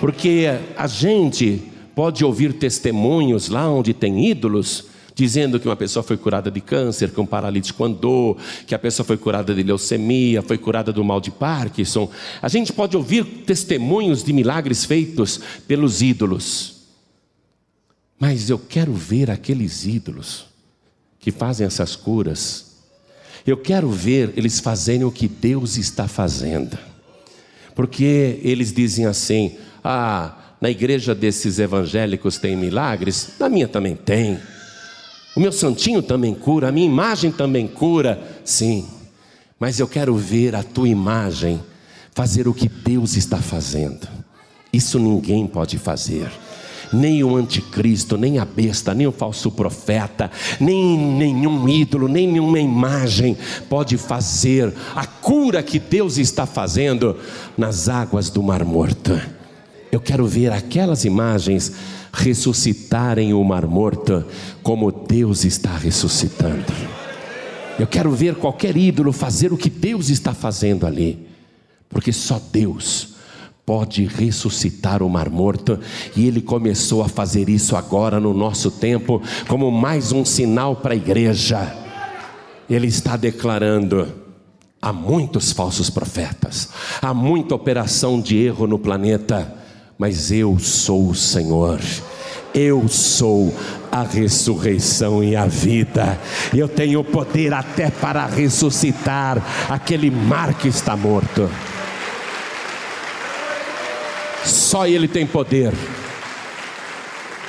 Porque a gente pode ouvir testemunhos lá onde tem ídolos, dizendo que uma pessoa foi curada de câncer, que um paralítico andou, que a pessoa foi curada de leucemia, foi curada do mal de Parkinson. A gente pode ouvir testemunhos de milagres feitos pelos ídolos. Mas eu quero ver aqueles ídolos que fazem essas curas eu quero ver eles fazerem o que Deus está fazendo. Porque eles dizem assim: ah, na igreja desses evangélicos tem milagres, na minha também tem. O meu santinho também cura, a minha imagem também cura. Sim, mas eu quero ver a tua imagem fazer o que Deus está fazendo. Isso ninguém pode fazer nem o anticristo, nem a besta, nem o falso profeta, nem nenhum ídolo, nem nenhuma imagem pode fazer a cura que Deus está fazendo nas águas do Mar Morto. Eu quero ver aquelas imagens ressuscitarem o Mar Morto como Deus está ressuscitando. Eu quero ver qualquer ídolo fazer o que Deus está fazendo ali, porque só Deus pode ressuscitar o mar morto, e ele começou a fazer isso agora no nosso tempo, como mais um sinal para a igreja. Ele está declarando: há muitos falsos profetas, há muita operação de erro no planeta, mas eu sou o Senhor. Eu sou a ressurreição e a vida. Eu tenho poder até para ressuscitar aquele mar que está morto. Só Ele tem poder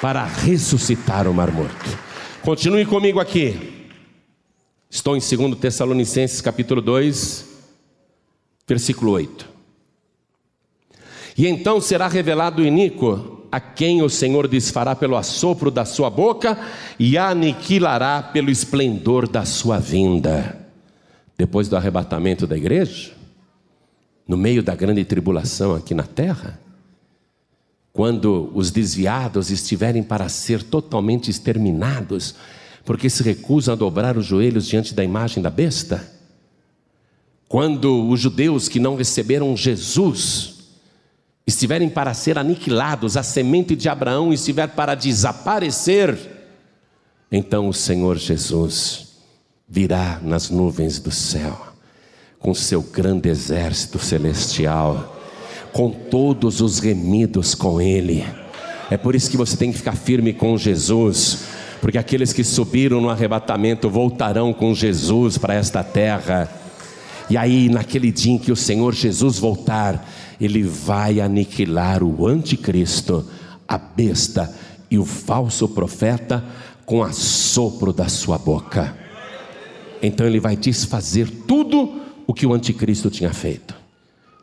para ressuscitar o mar morto. Continue comigo aqui. Estou em 2 Tessalonicenses capítulo 2, versículo 8. E então será revelado o iníquo, a quem o Senhor desfará pelo assopro da sua boca e aniquilará pelo esplendor da sua vinda. Depois do arrebatamento da igreja, no meio da grande tribulação aqui na terra, quando os desviados estiverem para ser totalmente exterminados, porque se recusam a dobrar os joelhos diante da imagem da besta? Quando os judeus que não receberam Jesus estiverem para ser aniquilados, a semente de Abraão estiver para desaparecer, então o Senhor Jesus virá nas nuvens do céu com seu grande exército celestial com todos os remidos com Ele. É por isso que você tem que ficar firme com Jesus, porque aqueles que subiram no arrebatamento voltarão com Jesus para esta terra. E aí, naquele dia em que o Senhor Jesus voltar, Ele vai aniquilar o anticristo, a besta e o falso profeta com a sopro da sua boca. Então Ele vai desfazer tudo o que o anticristo tinha feito.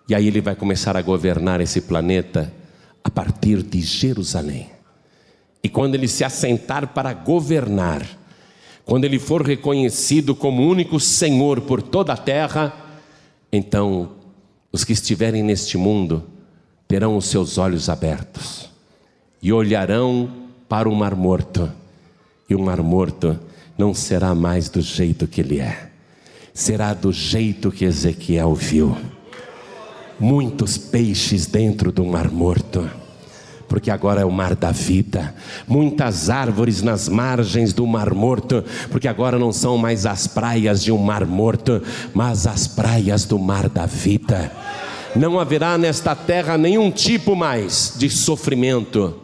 E aí ele vai começar a governar esse planeta a partir de Jerusalém. E quando ele se assentar para governar, quando ele for reconhecido como único Senhor por toda a terra, então os que estiverem neste mundo terão os seus olhos abertos e olharão para o Mar Morto, e o Mar Morto não será mais do jeito que ele é, será do jeito que Ezequiel viu. Muitos peixes dentro do mar morto, porque agora é o mar da vida, muitas árvores nas margens do mar morto, porque agora não são mais as praias de um mar morto, mas as praias do mar da vida. Não haverá nesta terra nenhum tipo mais de sofrimento.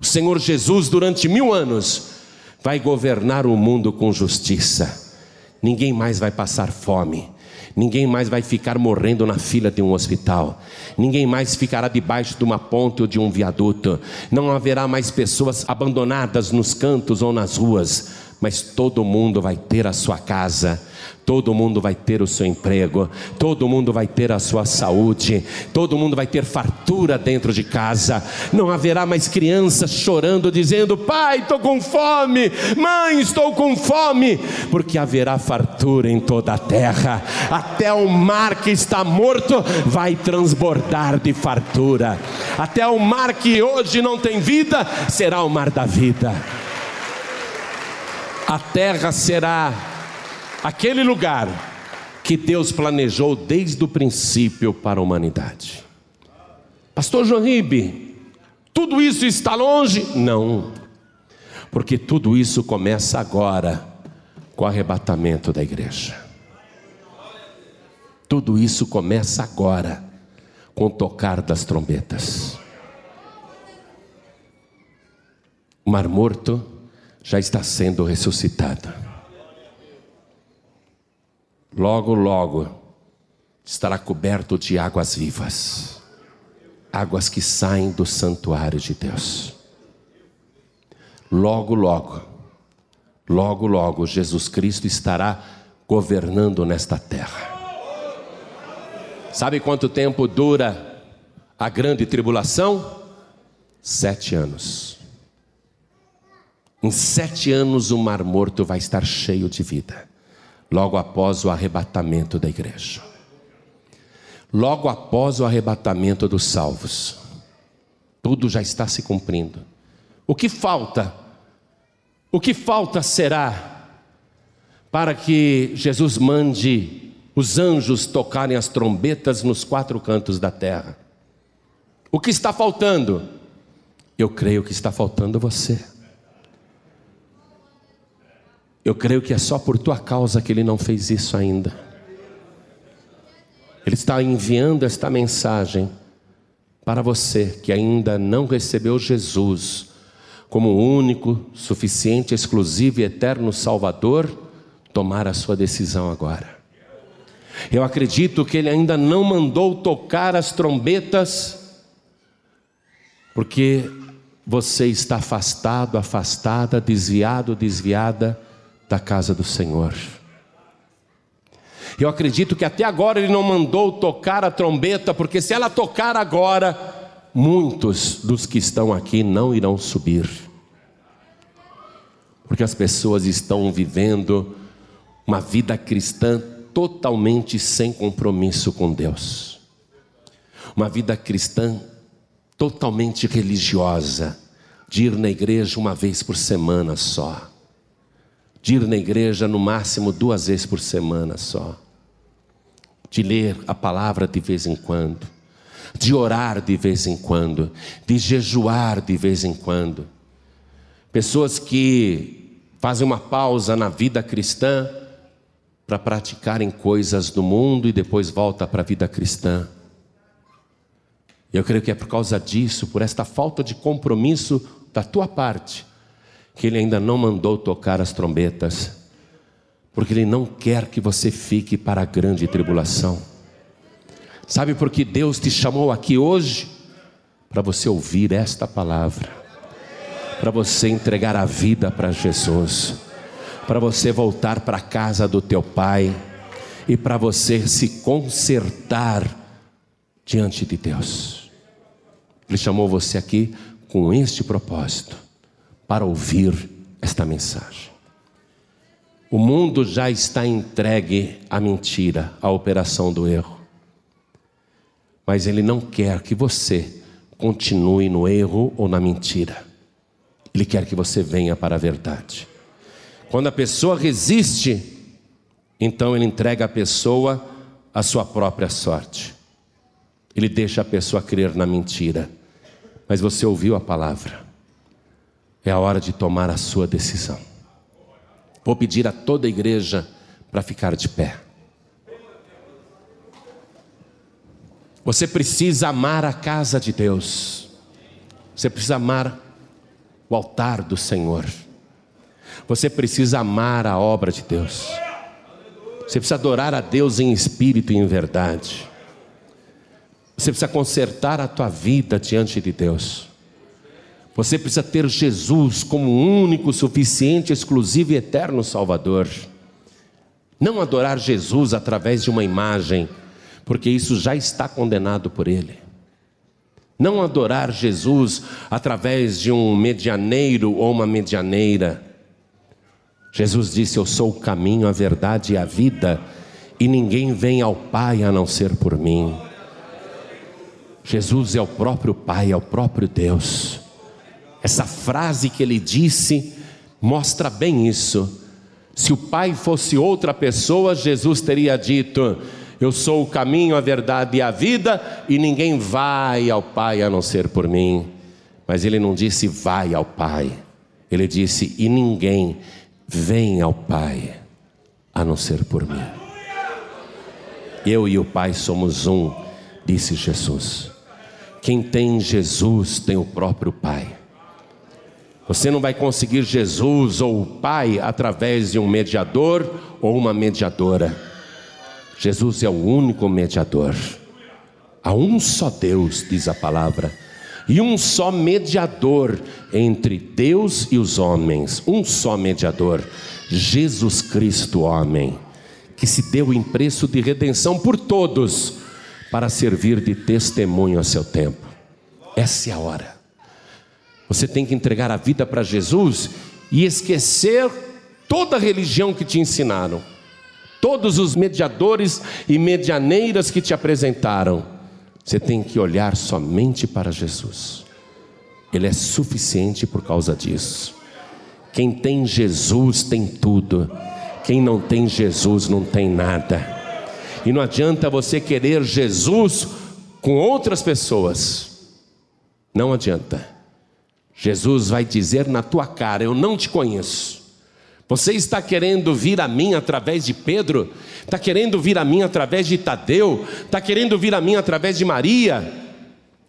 O Senhor Jesus, durante mil anos, vai governar o mundo com justiça. Ninguém mais vai passar fome. Ninguém mais vai ficar morrendo na fila de um hospital. Ninguém mais ficará debaixo de uma ponte ou de um viaduto. Não haverá mais pessoas abandonadas nos cantos ou nas ruas, mas todo mundo vai ter a sua casa Todo mundo vai ter o seu emprego, todo mundo vai ter a sua saúde, todo mundo vai ter fartura dentro de casa. Não haverá mais crianças chorando, dizendo: Pai, estou com fome, mãe, estou com fome, porque haverá fartura em toda a terra. Até o mar que está morto vai transbordar de fartura, até o mar que hoje não tem vida será o mar da vida. A terra será aquele lugar que Deus planejou desde o princípio para a humanidade. Pastor João Ribe, tudo isso está longe? Não, porque tudo isso começa agora com o arrebatamento da igreja. Tudo isso começa agora com o tocar das trombetas. O mar morto já está sendo ressuscitado logo, logo estará coberto de águas vivas, águas que saem do santuário de Deus. Logo, logo, logo, logo, Jesus Cristo estará governando nesta terra. Sabe quanto tempo dura a grande tribulação? Sete anos. Em sete anos o mar morto vai estar cheio de vida logo após o arrebatamento da igreja. Logo após o arrebatamento dos salvos. Tudo já está se cumprindo. O que falta? O que falta será para que Jesus mande os anjos tocarem as trombetas nos quatro cantos da terra? O que está faltando? Eu creio que está faltando você. Eu creio que é só por tua causa que ele não fez isso ainda. Ele está enviando esta mensagem para você que ainda não recebeu Jesus como único, suficiente, exclusivo e eterno Salvador, tomar a sua decisão agora. Eu acredito que ele ainda não mandou tocar as trombetas, porque você está afastado, afastada, desviado, desviada da casa do Senhor. Eu acredito que até agora ele não mandou tocar a trombeta, porque se ela tocar agora, muitos dos que estão aqui não irão subir. Porque as pessoas estão vivendo uma vida cristã totalmente sem compromisso com Deus. Uma vida cristã totalmente religiosa, de ir na igreja uma vez por semana só de ir na igreja no máximo duas vezes por semana só, de ler a palavra de vez em quando, de orar de vez em quando, de jejuar de vez em quando. Pessoas que fazem uma pausa na vida cristã para praticarem coisas do mundo e depois volta para a vida cristã. Eu creio que é por causa disso, por esta falta de compromisso da tua parte, que Ele ainda não mandou tocar as trombetas, porque Ele não quer que você fique para a grande tribulação. Sabe por que Deus te chamou aqui hoje? Para você ouvir esta palavra, para você entregar a vida para Jesus, para você voltar para a casa do teu Pai e para você se consertar diante de Deus. Ele chamou você aqui com este propósito para ouvir esta mensagem. O mundo já está entregue à mentira, à operação do erro. Mas ele não quer que você continue no erro ou na mentira. Ele quer que você venha para a verdade. Quando a pessoa resiste, então ele entrega a pessoa à sua própria sorte. Ele deixa a pessoa crer na mentira. Mas você ouviu a palavra. É a hora de tomar a sua decisão. Vou pedir a toda a igreja para ficar de pé. Você precisa amar a casa de Deus. Você precisa amar o altar do Senhor. Você precisa amar a obra de Deus. Você precisa adorar a Deus em espírito e em verdade. Você precisa consertar a tua vida diante de Deus. Você precisa ter Jesus como único, suficiente, exclusivo e eterno Salvador. Não adorar Jesus através de uma imagem, porque isso já está condenado por Ele. Não adorar Jesus através de um medianeiro ou uma medianeira. Jesus disse: Eu sou o caminho, a verdade e a vida, e ninguém vem ao Pai a não ser por mim. Jesus é o próprio Pai, é o próprio Deus. Essa frase que ele disse mostra bem isso. Se o Pai fosse outra pessoa, Jesus teria dito: Eu sou o caminho, a verdade e a vida, e ninguém vai ao Pai a não ser por mim. Mas ele não disse vai ao Pai, ele disse: E ninguém vem ao Pai a não ser por mim. Eu e o Pai somos um, disse Jesus. Quem tem Jesus tem o próprio Pai. Você não vai conseguir Jesus ou o Pai através de um mediador ou uma mediadora. Jesus é o único mediador. Há um só Deus, diz a palavra, e um só mediador entre Deus e os homens. Um só mediador, Jesus Cristo, homem, que se deu em preço de redenção por todos, para servir de testemunho a seu tempo. Essa é a hora. Você tem que entregar a vida para Jesus e esquecer toda a religião que te ensinaram, todos os mediadores e medianeiras que te apresentaram. Você tem que olhar somente para Jesus. Ele é suficiente por causa disso. Quem tem Jesus tem tudo. Quem não tem Jesus não tem nada. E não adianta você querer Jesus com outras pessoas. Não adianta. Jesus vai dizer na tua cara: Eu não te conheço. Você está querendo vir a mim através de Pedro? Está querendo vir a mim através de Tadeu? Está querendo vir a mim através de Maria?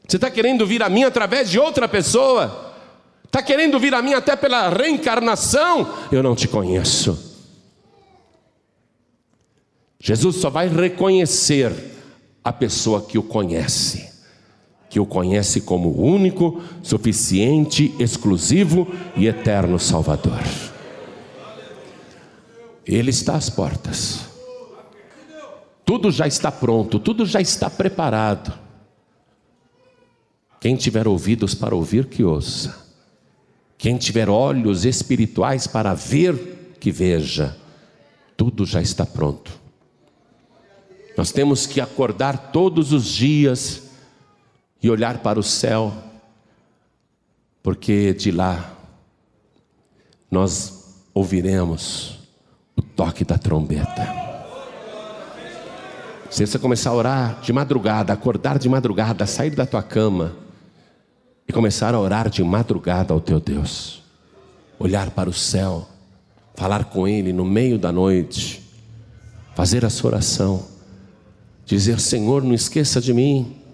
Você está querendo vir a mim através de outra pessoa? Está querendo vir a mim até pela reencarnação? Eu não te conheço. Jesus só vai reconhecer a pessoa que o conhece que o conhece como único, suficiente, exclusivo e eterno Salvador. Ele está às portas. Tudo já está pronto, tudo já está preparado. Quem tiver ouvidos para ouvir, que ouça. Quem tiver olhos espirituais para ver, que veja. Tudo já está pronto. Nós temos que acordar todos os dias e olhar para o céu, porque de lá nós ouviremos o toque da trombeta. Se você começar a orar de madrugada, acordar de madrugada, sair da tua cama e começar a orar de madrugada ao teu Deus, olhar para o céu, falar com Ele no meio da noite, fazer a sua oração, dizer: Senhor, não esqueça de mim.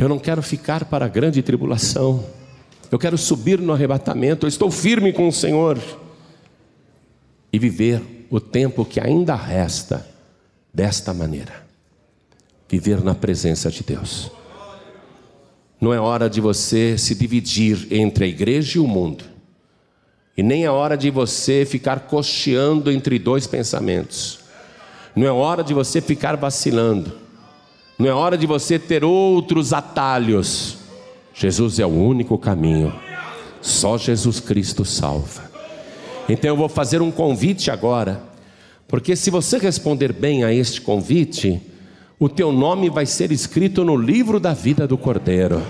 Eu não quero ficar para a grande tribulação. Eu quero subir no arrebatamento. Eu estou firme com o Senhor e viver o tempo que ainda resta desta maneira. Viver na presença de Deus. Não é hora de você se dividir entre a igreja e o mundo. E nem é hora de você ficar cocheando entre dois pensamentos. Não é hora de você ficar vacilando. Não é hora de você ter outros atalhos. Jesus é o único caminho. Só Jesus Cristo salva. Então eu vou fazer um convite agora, porque se você responder bem a este convite, o teu nome vai ser escrito no livro da vida do Cordeiro.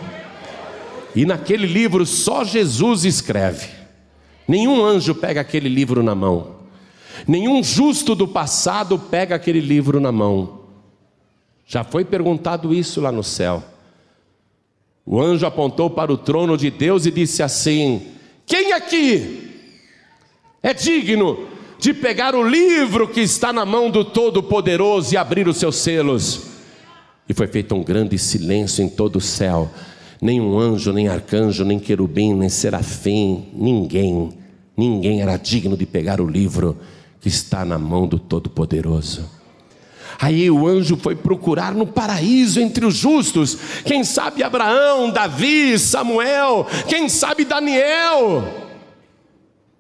E naquele livro só Jesus escreve. Nenhum anjo pega aquele livro na mão. Nenhum justo do passado pega aquele livro na mão. Já foi perguntado isso lá no céu. O anjo apontou para o trono de Deus e disse assim: Quem aqui é digno de pegar o livro que está na mão do Todo-Poderoso e abrir os seus selos? E foi feito um grande silêncio em todo o céu. nem um anjo, nem arcanjo, nem querubim, nem serafim, ninguém, ninguém era digno de pegar o livro que está na mão do Todo-Poderoso. Aí o anjo foi procurar no paraíso entre os justos, quem sabe Abraão, Davi, Samuel, quem sabe Daniel,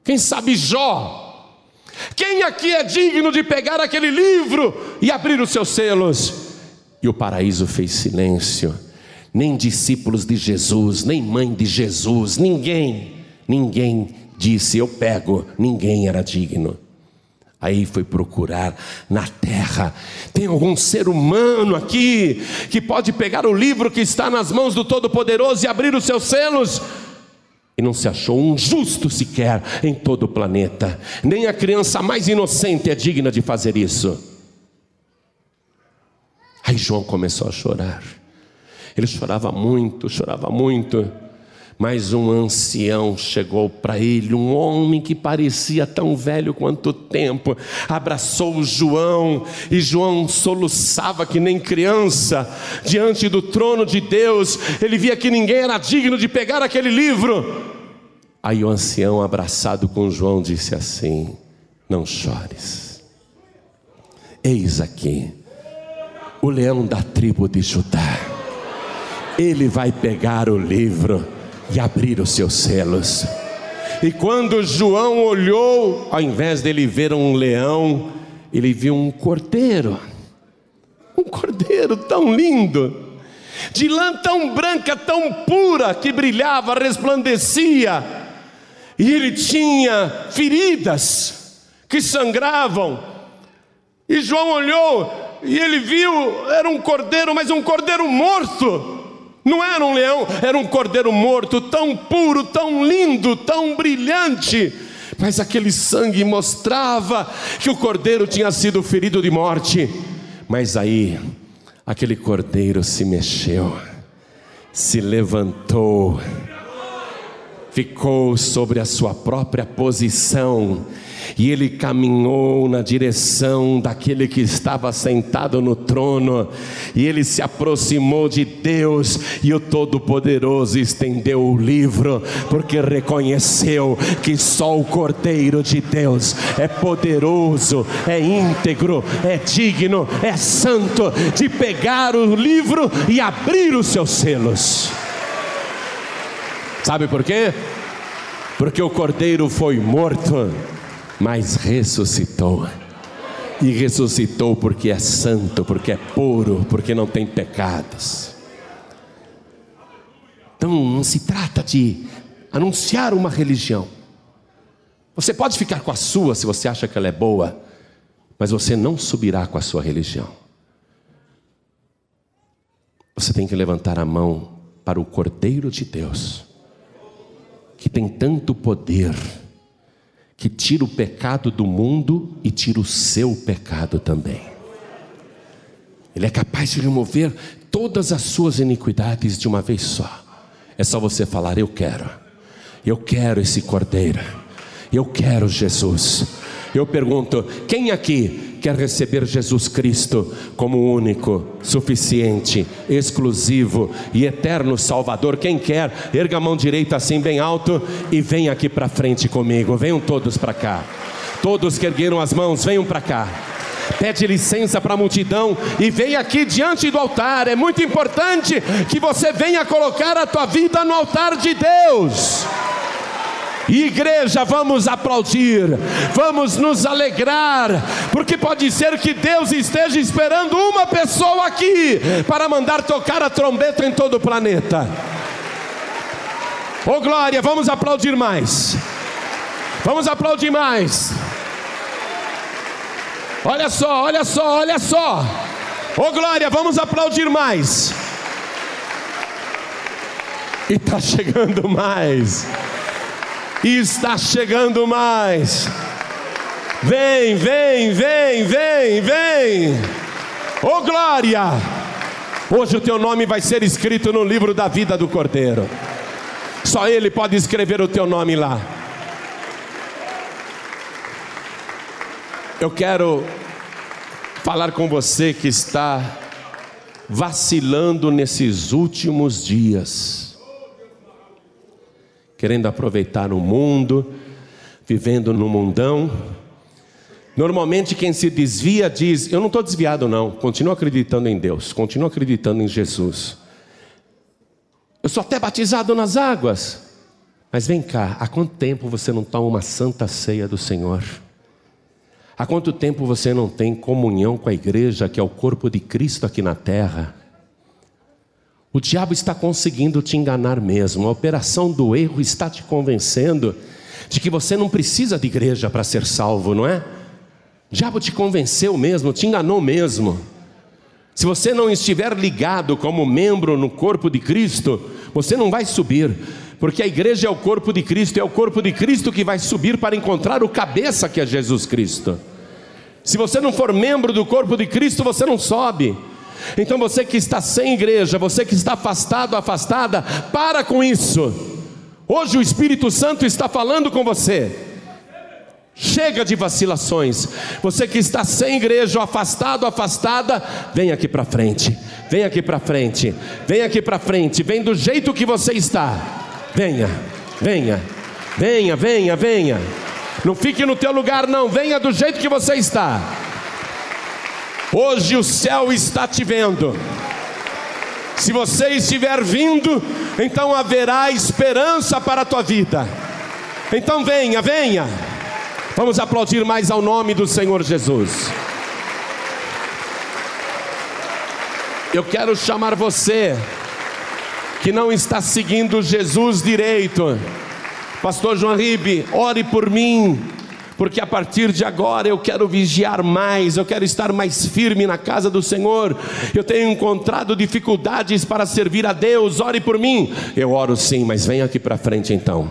quem sabe Jó. Quem aqui é digno de pegar aquele livro e abrir os seus selos? E o paraíso fez silêncio nem discípulos de Jesus, nem mãe de Jesus, ninguém, ninguém disse eu pego, ninguém era digno. Aí foi procurar na terra. Tem algum ser humano aqui que pode pegar o livro que está nas mãos do Todo-Poderoso e abrir os seus selos? E não se achou um justo sequer em todo o planeta. Nem a criança mais inocente é digna de fazer isso. Aí João começou a chorar. Ele chorava muito, chorava muito. Mas um ancião chegou para ele, um homem que parecia tão velho quanto o tempo, abraçou João, e João soluçava que nem criança, diante do trono de Deus, ele via que ninguém era digno de pegar aquele livro. Aí o ancião, abraçado com João, disse assim: Não chores, eis aqui o leão da tribo de Judá. Ele vai pegar o livro e abrir os seus selos. E quando João olhou, ao invés dele ver um leão, ele viu um cordeiro. Um cordeiro tão lindo, de lã tão branca, tão pura, que brilhava, resplandecia. E ele tinha feridas que sangravam. E João olhou e ele viu, era um cordeiro, mas um cordeiro morto não era um leão, era um cordeiro morto, tão puro, tão lindo, tão brilhante. Mas aquele sangue mostrava que o cordeiro tinha sido ferido de morte. Mas aí, aquele cordeiro se mexeu, se levantou, ficou sobre a sua própria posição e ele caminhou na direção daquele que estava sentado no trono, e ele se aproximou de Deus, e o Todo-Poderoso estendeu o livro, porque reconheceu que só o Cordeiro de Deus é poderoso, é íntegro, é digno, é santo de pegar o livro e abrir os seus selos. Sabe por quê? Porque o cordeiro foi morto mas ressuscitou. E ressuscitou porque é santo, porque é puro, porque não tem pecados. Então não se trata de anunciar uma religião. Você pode ficar com a sua se você acha que ela é boa, mas você não subirá com a sua religião. Você tem que levantar a mão para o Cordeiro de Deus, que tem tanto poder que tira o pecado do mundo e tira o seu pecado também. Ele é capaz de remover todas as suas iniquidades de uma vez só. É só você falar: Eu quero, eu quero esse cordeiro, eu quero Jesus. Eu pergunto: quem aqui quer receber Jesus Cristo como único, suficiente, exclusivo e eterno Salvador, quem quer, erga a mão direita assim bem alto e vem aqui para frente comigo. Venham todos para cá. Todos que ergueram as mãos, venham para cá. Pede licença para a multidão e vem aqui diante do altar. É muito importante que você venha colocar a tua vida no altar de Deus. Igreja, vamos aplaudir, vamos nos alegrar, porque pode ser que Deus esteja esperando uma pessoa aqui para mandar tocar a trombeta em todo o planeta. Oh glória, vamos aplaudir mais. Vamos aplaudir mais. Olha só, olha só, olha só. Oh glória, vamos aplaudir mais. E está chegando mais e está chegando mais. Vem, vem, vem, vem, vem. Oh glória! Hoje o teu nome vai ser escrito no livro da vida do Cordeiro. Só Ele pode escrever o teu nome lá. Eu quero falar com você que está vacilando nesses últimos dias querendo aproveitar o mundo, vivendo no mundão. Normalmente quem se desvia diz: Eu não estou desviado, não, continuo acreditando em Deus, continuo acreditando em Jesus. Eu sou até batizado nas águas. Mas vem cá, há quanto tempo você não toma uma santa ceia do Senhor? Há quanto tempo você não tem comunhão com a igreja, que é o corpo de Cristo aqui na terra? O diabo está conseguindo te enganar mesmo, a operação do erro está te convencendo de que você não precisa de igreja para ser salvo, não é? O diabo te convenceu mesmo, te enganou mesmo. Se você não estiver ligado como membro no corpo de Cristo, você não vai subir, porque a igreja é o corpo de Cristo, é o corpo de Cristo que vai subir para encontrar o cabeça que é Jesus Cristo. Se você não for membro do corpo de Cristo, você não sobe. Então você que está sem igreja, você que está afastado, afastada, para com isso. Hoje o Espírito Santo está falando com você. Chega de vacilações. Você que está sem igreja, afastado, afastada, vem aqui para frente. Vem aqui para frente. Vem aqui para frente. Vem do jeito que você está. Venha, venha, venha, venha, venha. Não fique no teu lugar, não. Venha do jeito que você está. Hoje o céu está te vendo. Se você estiver vindo, então haverá esperança para a tua vida. Então venha, venha. Vamos aplaudir mais ao nome do Senhor Jesus. Eu quero chamar você que não está seguindo Jesus direito. Pastor João Ribe, ore por mim, porque a partir de agora eu quero vigiar mais, eu quero estar mais firme na casa do Senhor. Eu tenho encontrado dificuldades para servir a Deus, ore por mim. Eu oro sim, mas vem aqui para frente então.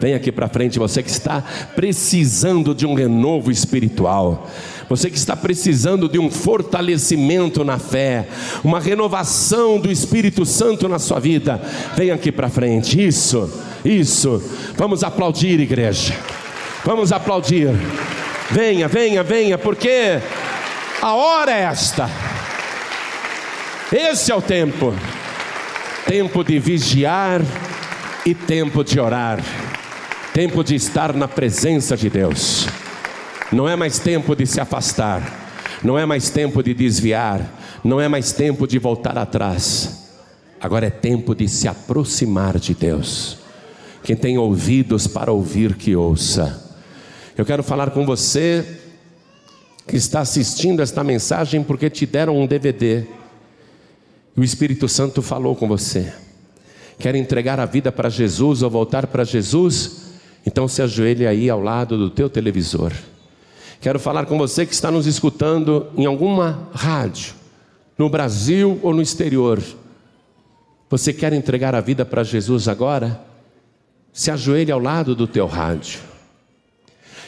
Vem aqui para frente, você que está precisando de um renovo espiritual, você que está precisando de um fortalecimento na fé, uma renovação do Espírito Santo na sua vida, vem aqui para frente. Isso, isso. Vamos aplaudir, igreja. Vamos aplaudir. Venha, venha, venha, porque a hora é esta. Esse é o tempo. Tempo de vigiar e tempo de orar tempo de estar na presença de Deus. Não é mais tempo de se afastar, não é mais tempo de desviar, não é mais tempo de voltar atrás. Agora é tempo de se aproximar de Deus. Quem tem ouvidos para ouvir, que ouça. Eu quero falar com você que está assistindo esta mensagem porque te deram um DVD. E o Espírito Santo falou com você. Quer entregar a vida para Jesus ou voltar para Jesus? Então se ajoelhe aí ao lado do teu televisor. Quero falar com você que está nos escutando em alguma rádio, no Brasil ou no exterior. Você quer entregar a vida para Jesus agora? Se ajoelhe ao lado do teu rádio.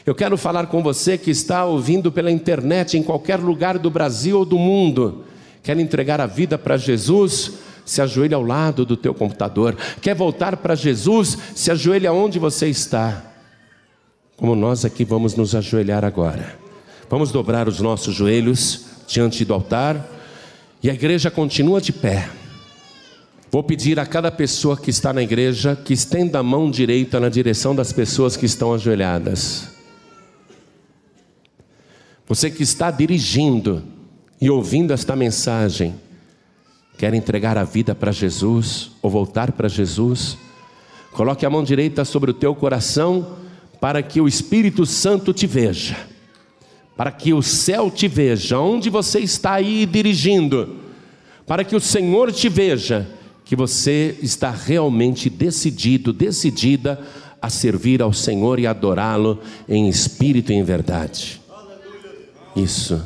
Eu quero falar com você que está ouvindo pela internet em qualquer lugar do Brasil ou do mundo. Quer entregar a vida para Jesus? se ajoelha ao lado do teu computador. Quer voltar para Jesus? Se ajoelha onde você está. Como nós aqui vamos nos ajoelhar agora. Vamos dobrar os nossos joelhos diante do altar e a igreja continua de pé. Vou pedir a cada pessoa que está na igreja que estenda a mão direita na direção das pessoas que estão ajoelhadas. Você que está dirigindo e ouvindo esta mensagem, Quer entregar a vida para Jesus ou voltar para Jesus? Coloque a mão direita sobre o teu coração para que o Espírito Santo te veja, para que o céu te veja, onde você está aí dirigindo, para que o Senhor te veja, que você está realmente decidido, decidida a servir ao Senhor e adorá-lo em espírito e em verdade. Isso.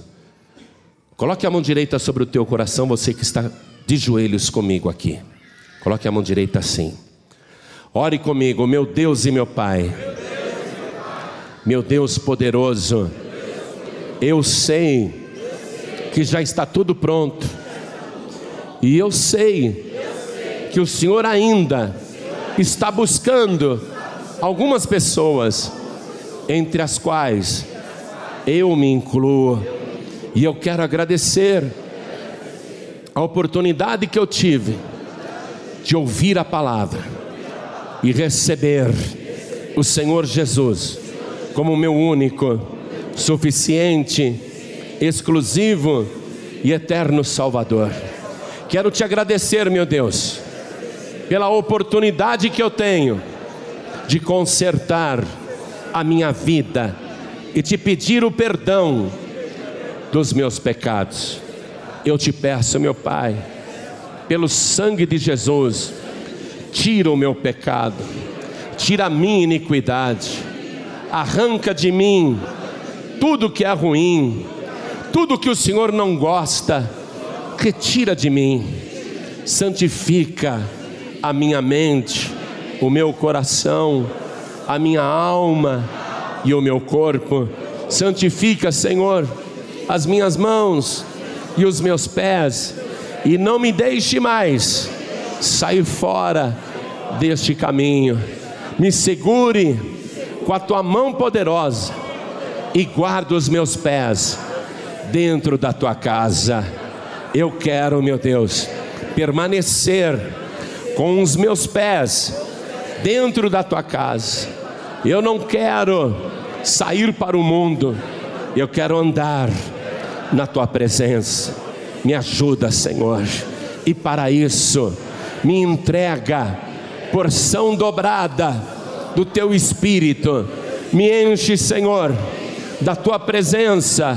Coloque a mão direita sobre o teu coração, você que está de joelhos comigo aqui. Coloque a mão direita assim. Ore comigo, meu Deus e meu Pai. Meu Deus poderoso. Eu sei que já está tudo pronto. E eu sei que o Senhor ainda está buscando algumas pessoas, entre as quais eu me incluo. E eu quero agradecer a oportunidade que eu tive de ouvir a palavra, e receber o Senhor Jesus como meu único, suficiente, exclusivo e eterno Salvador. Quero te agradecer, meu Deus, pela oportunidade que eu tenho de consertar a minha vida e te pedir o perdão dos meus pecados. Eu te peço, meu Pai, pelo sangue de Jesus, tira o meu pecado, tira a minha iniquidade, arranca de mim tudo que é ruim, tudo que o Senhor não gosta, retira de mim, santifica a minha mente, o meu coração, a minha alma e o meu corpo. Santifica, Senhor, as minhas mãos e os meus pés, e não me deixe mais sair fora deste caminho. Me segure com a tua mão poderosa e guarda os meus pés dentro da tua casa. Eu quero, meu Deus, permanecer com os meus pés dentro da tua casa. Eu não quero sair para o mundo, eu quero andar na tua presença. Me ajuda, Senhor, e para isso, me entrega porção dobrada do teu espírito. Me enche, Senhor, da tua presença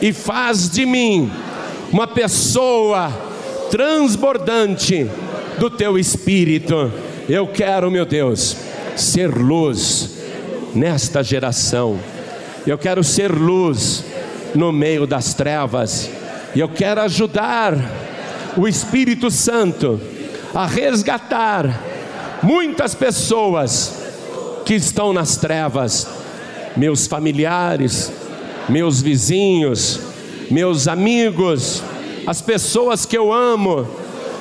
e faz de mim uma pessoa transbordante do teu espírito. Eu quero, meu Deus, ser luz nesta geração. Eu quero ser luz no meio das trevas. E eu quero ajudar o Espírito Santo a resgatar muitas pessoas que estão nas trevas, meus familiares, meus vizinhos, meus amigos, as pessoas que eu amo.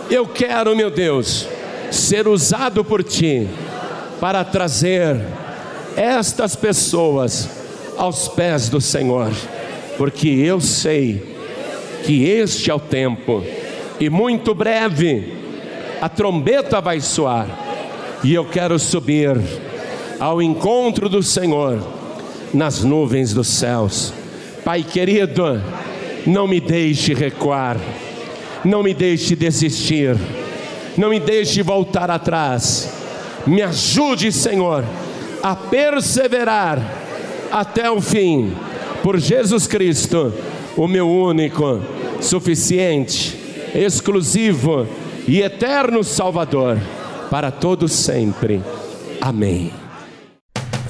Eu quero, meu Deus, ser usado por Ti para trazer estas pessoas aos pés do Senhor, porque eu sei que este é o tempo e muito breve a trombeta vai soar e eu quero subir ao encontro do Senhor nas nuvens dos céus. Pai querido, não me deixe recuar, não me deixe desistir, não me deixe voltar atrás. Me ajude, Senhor, a perseverar até o fim, por Jesus Cristo, o meu único, suficiente, exclusivo e eterno Salvador, para todos sempre. Amém.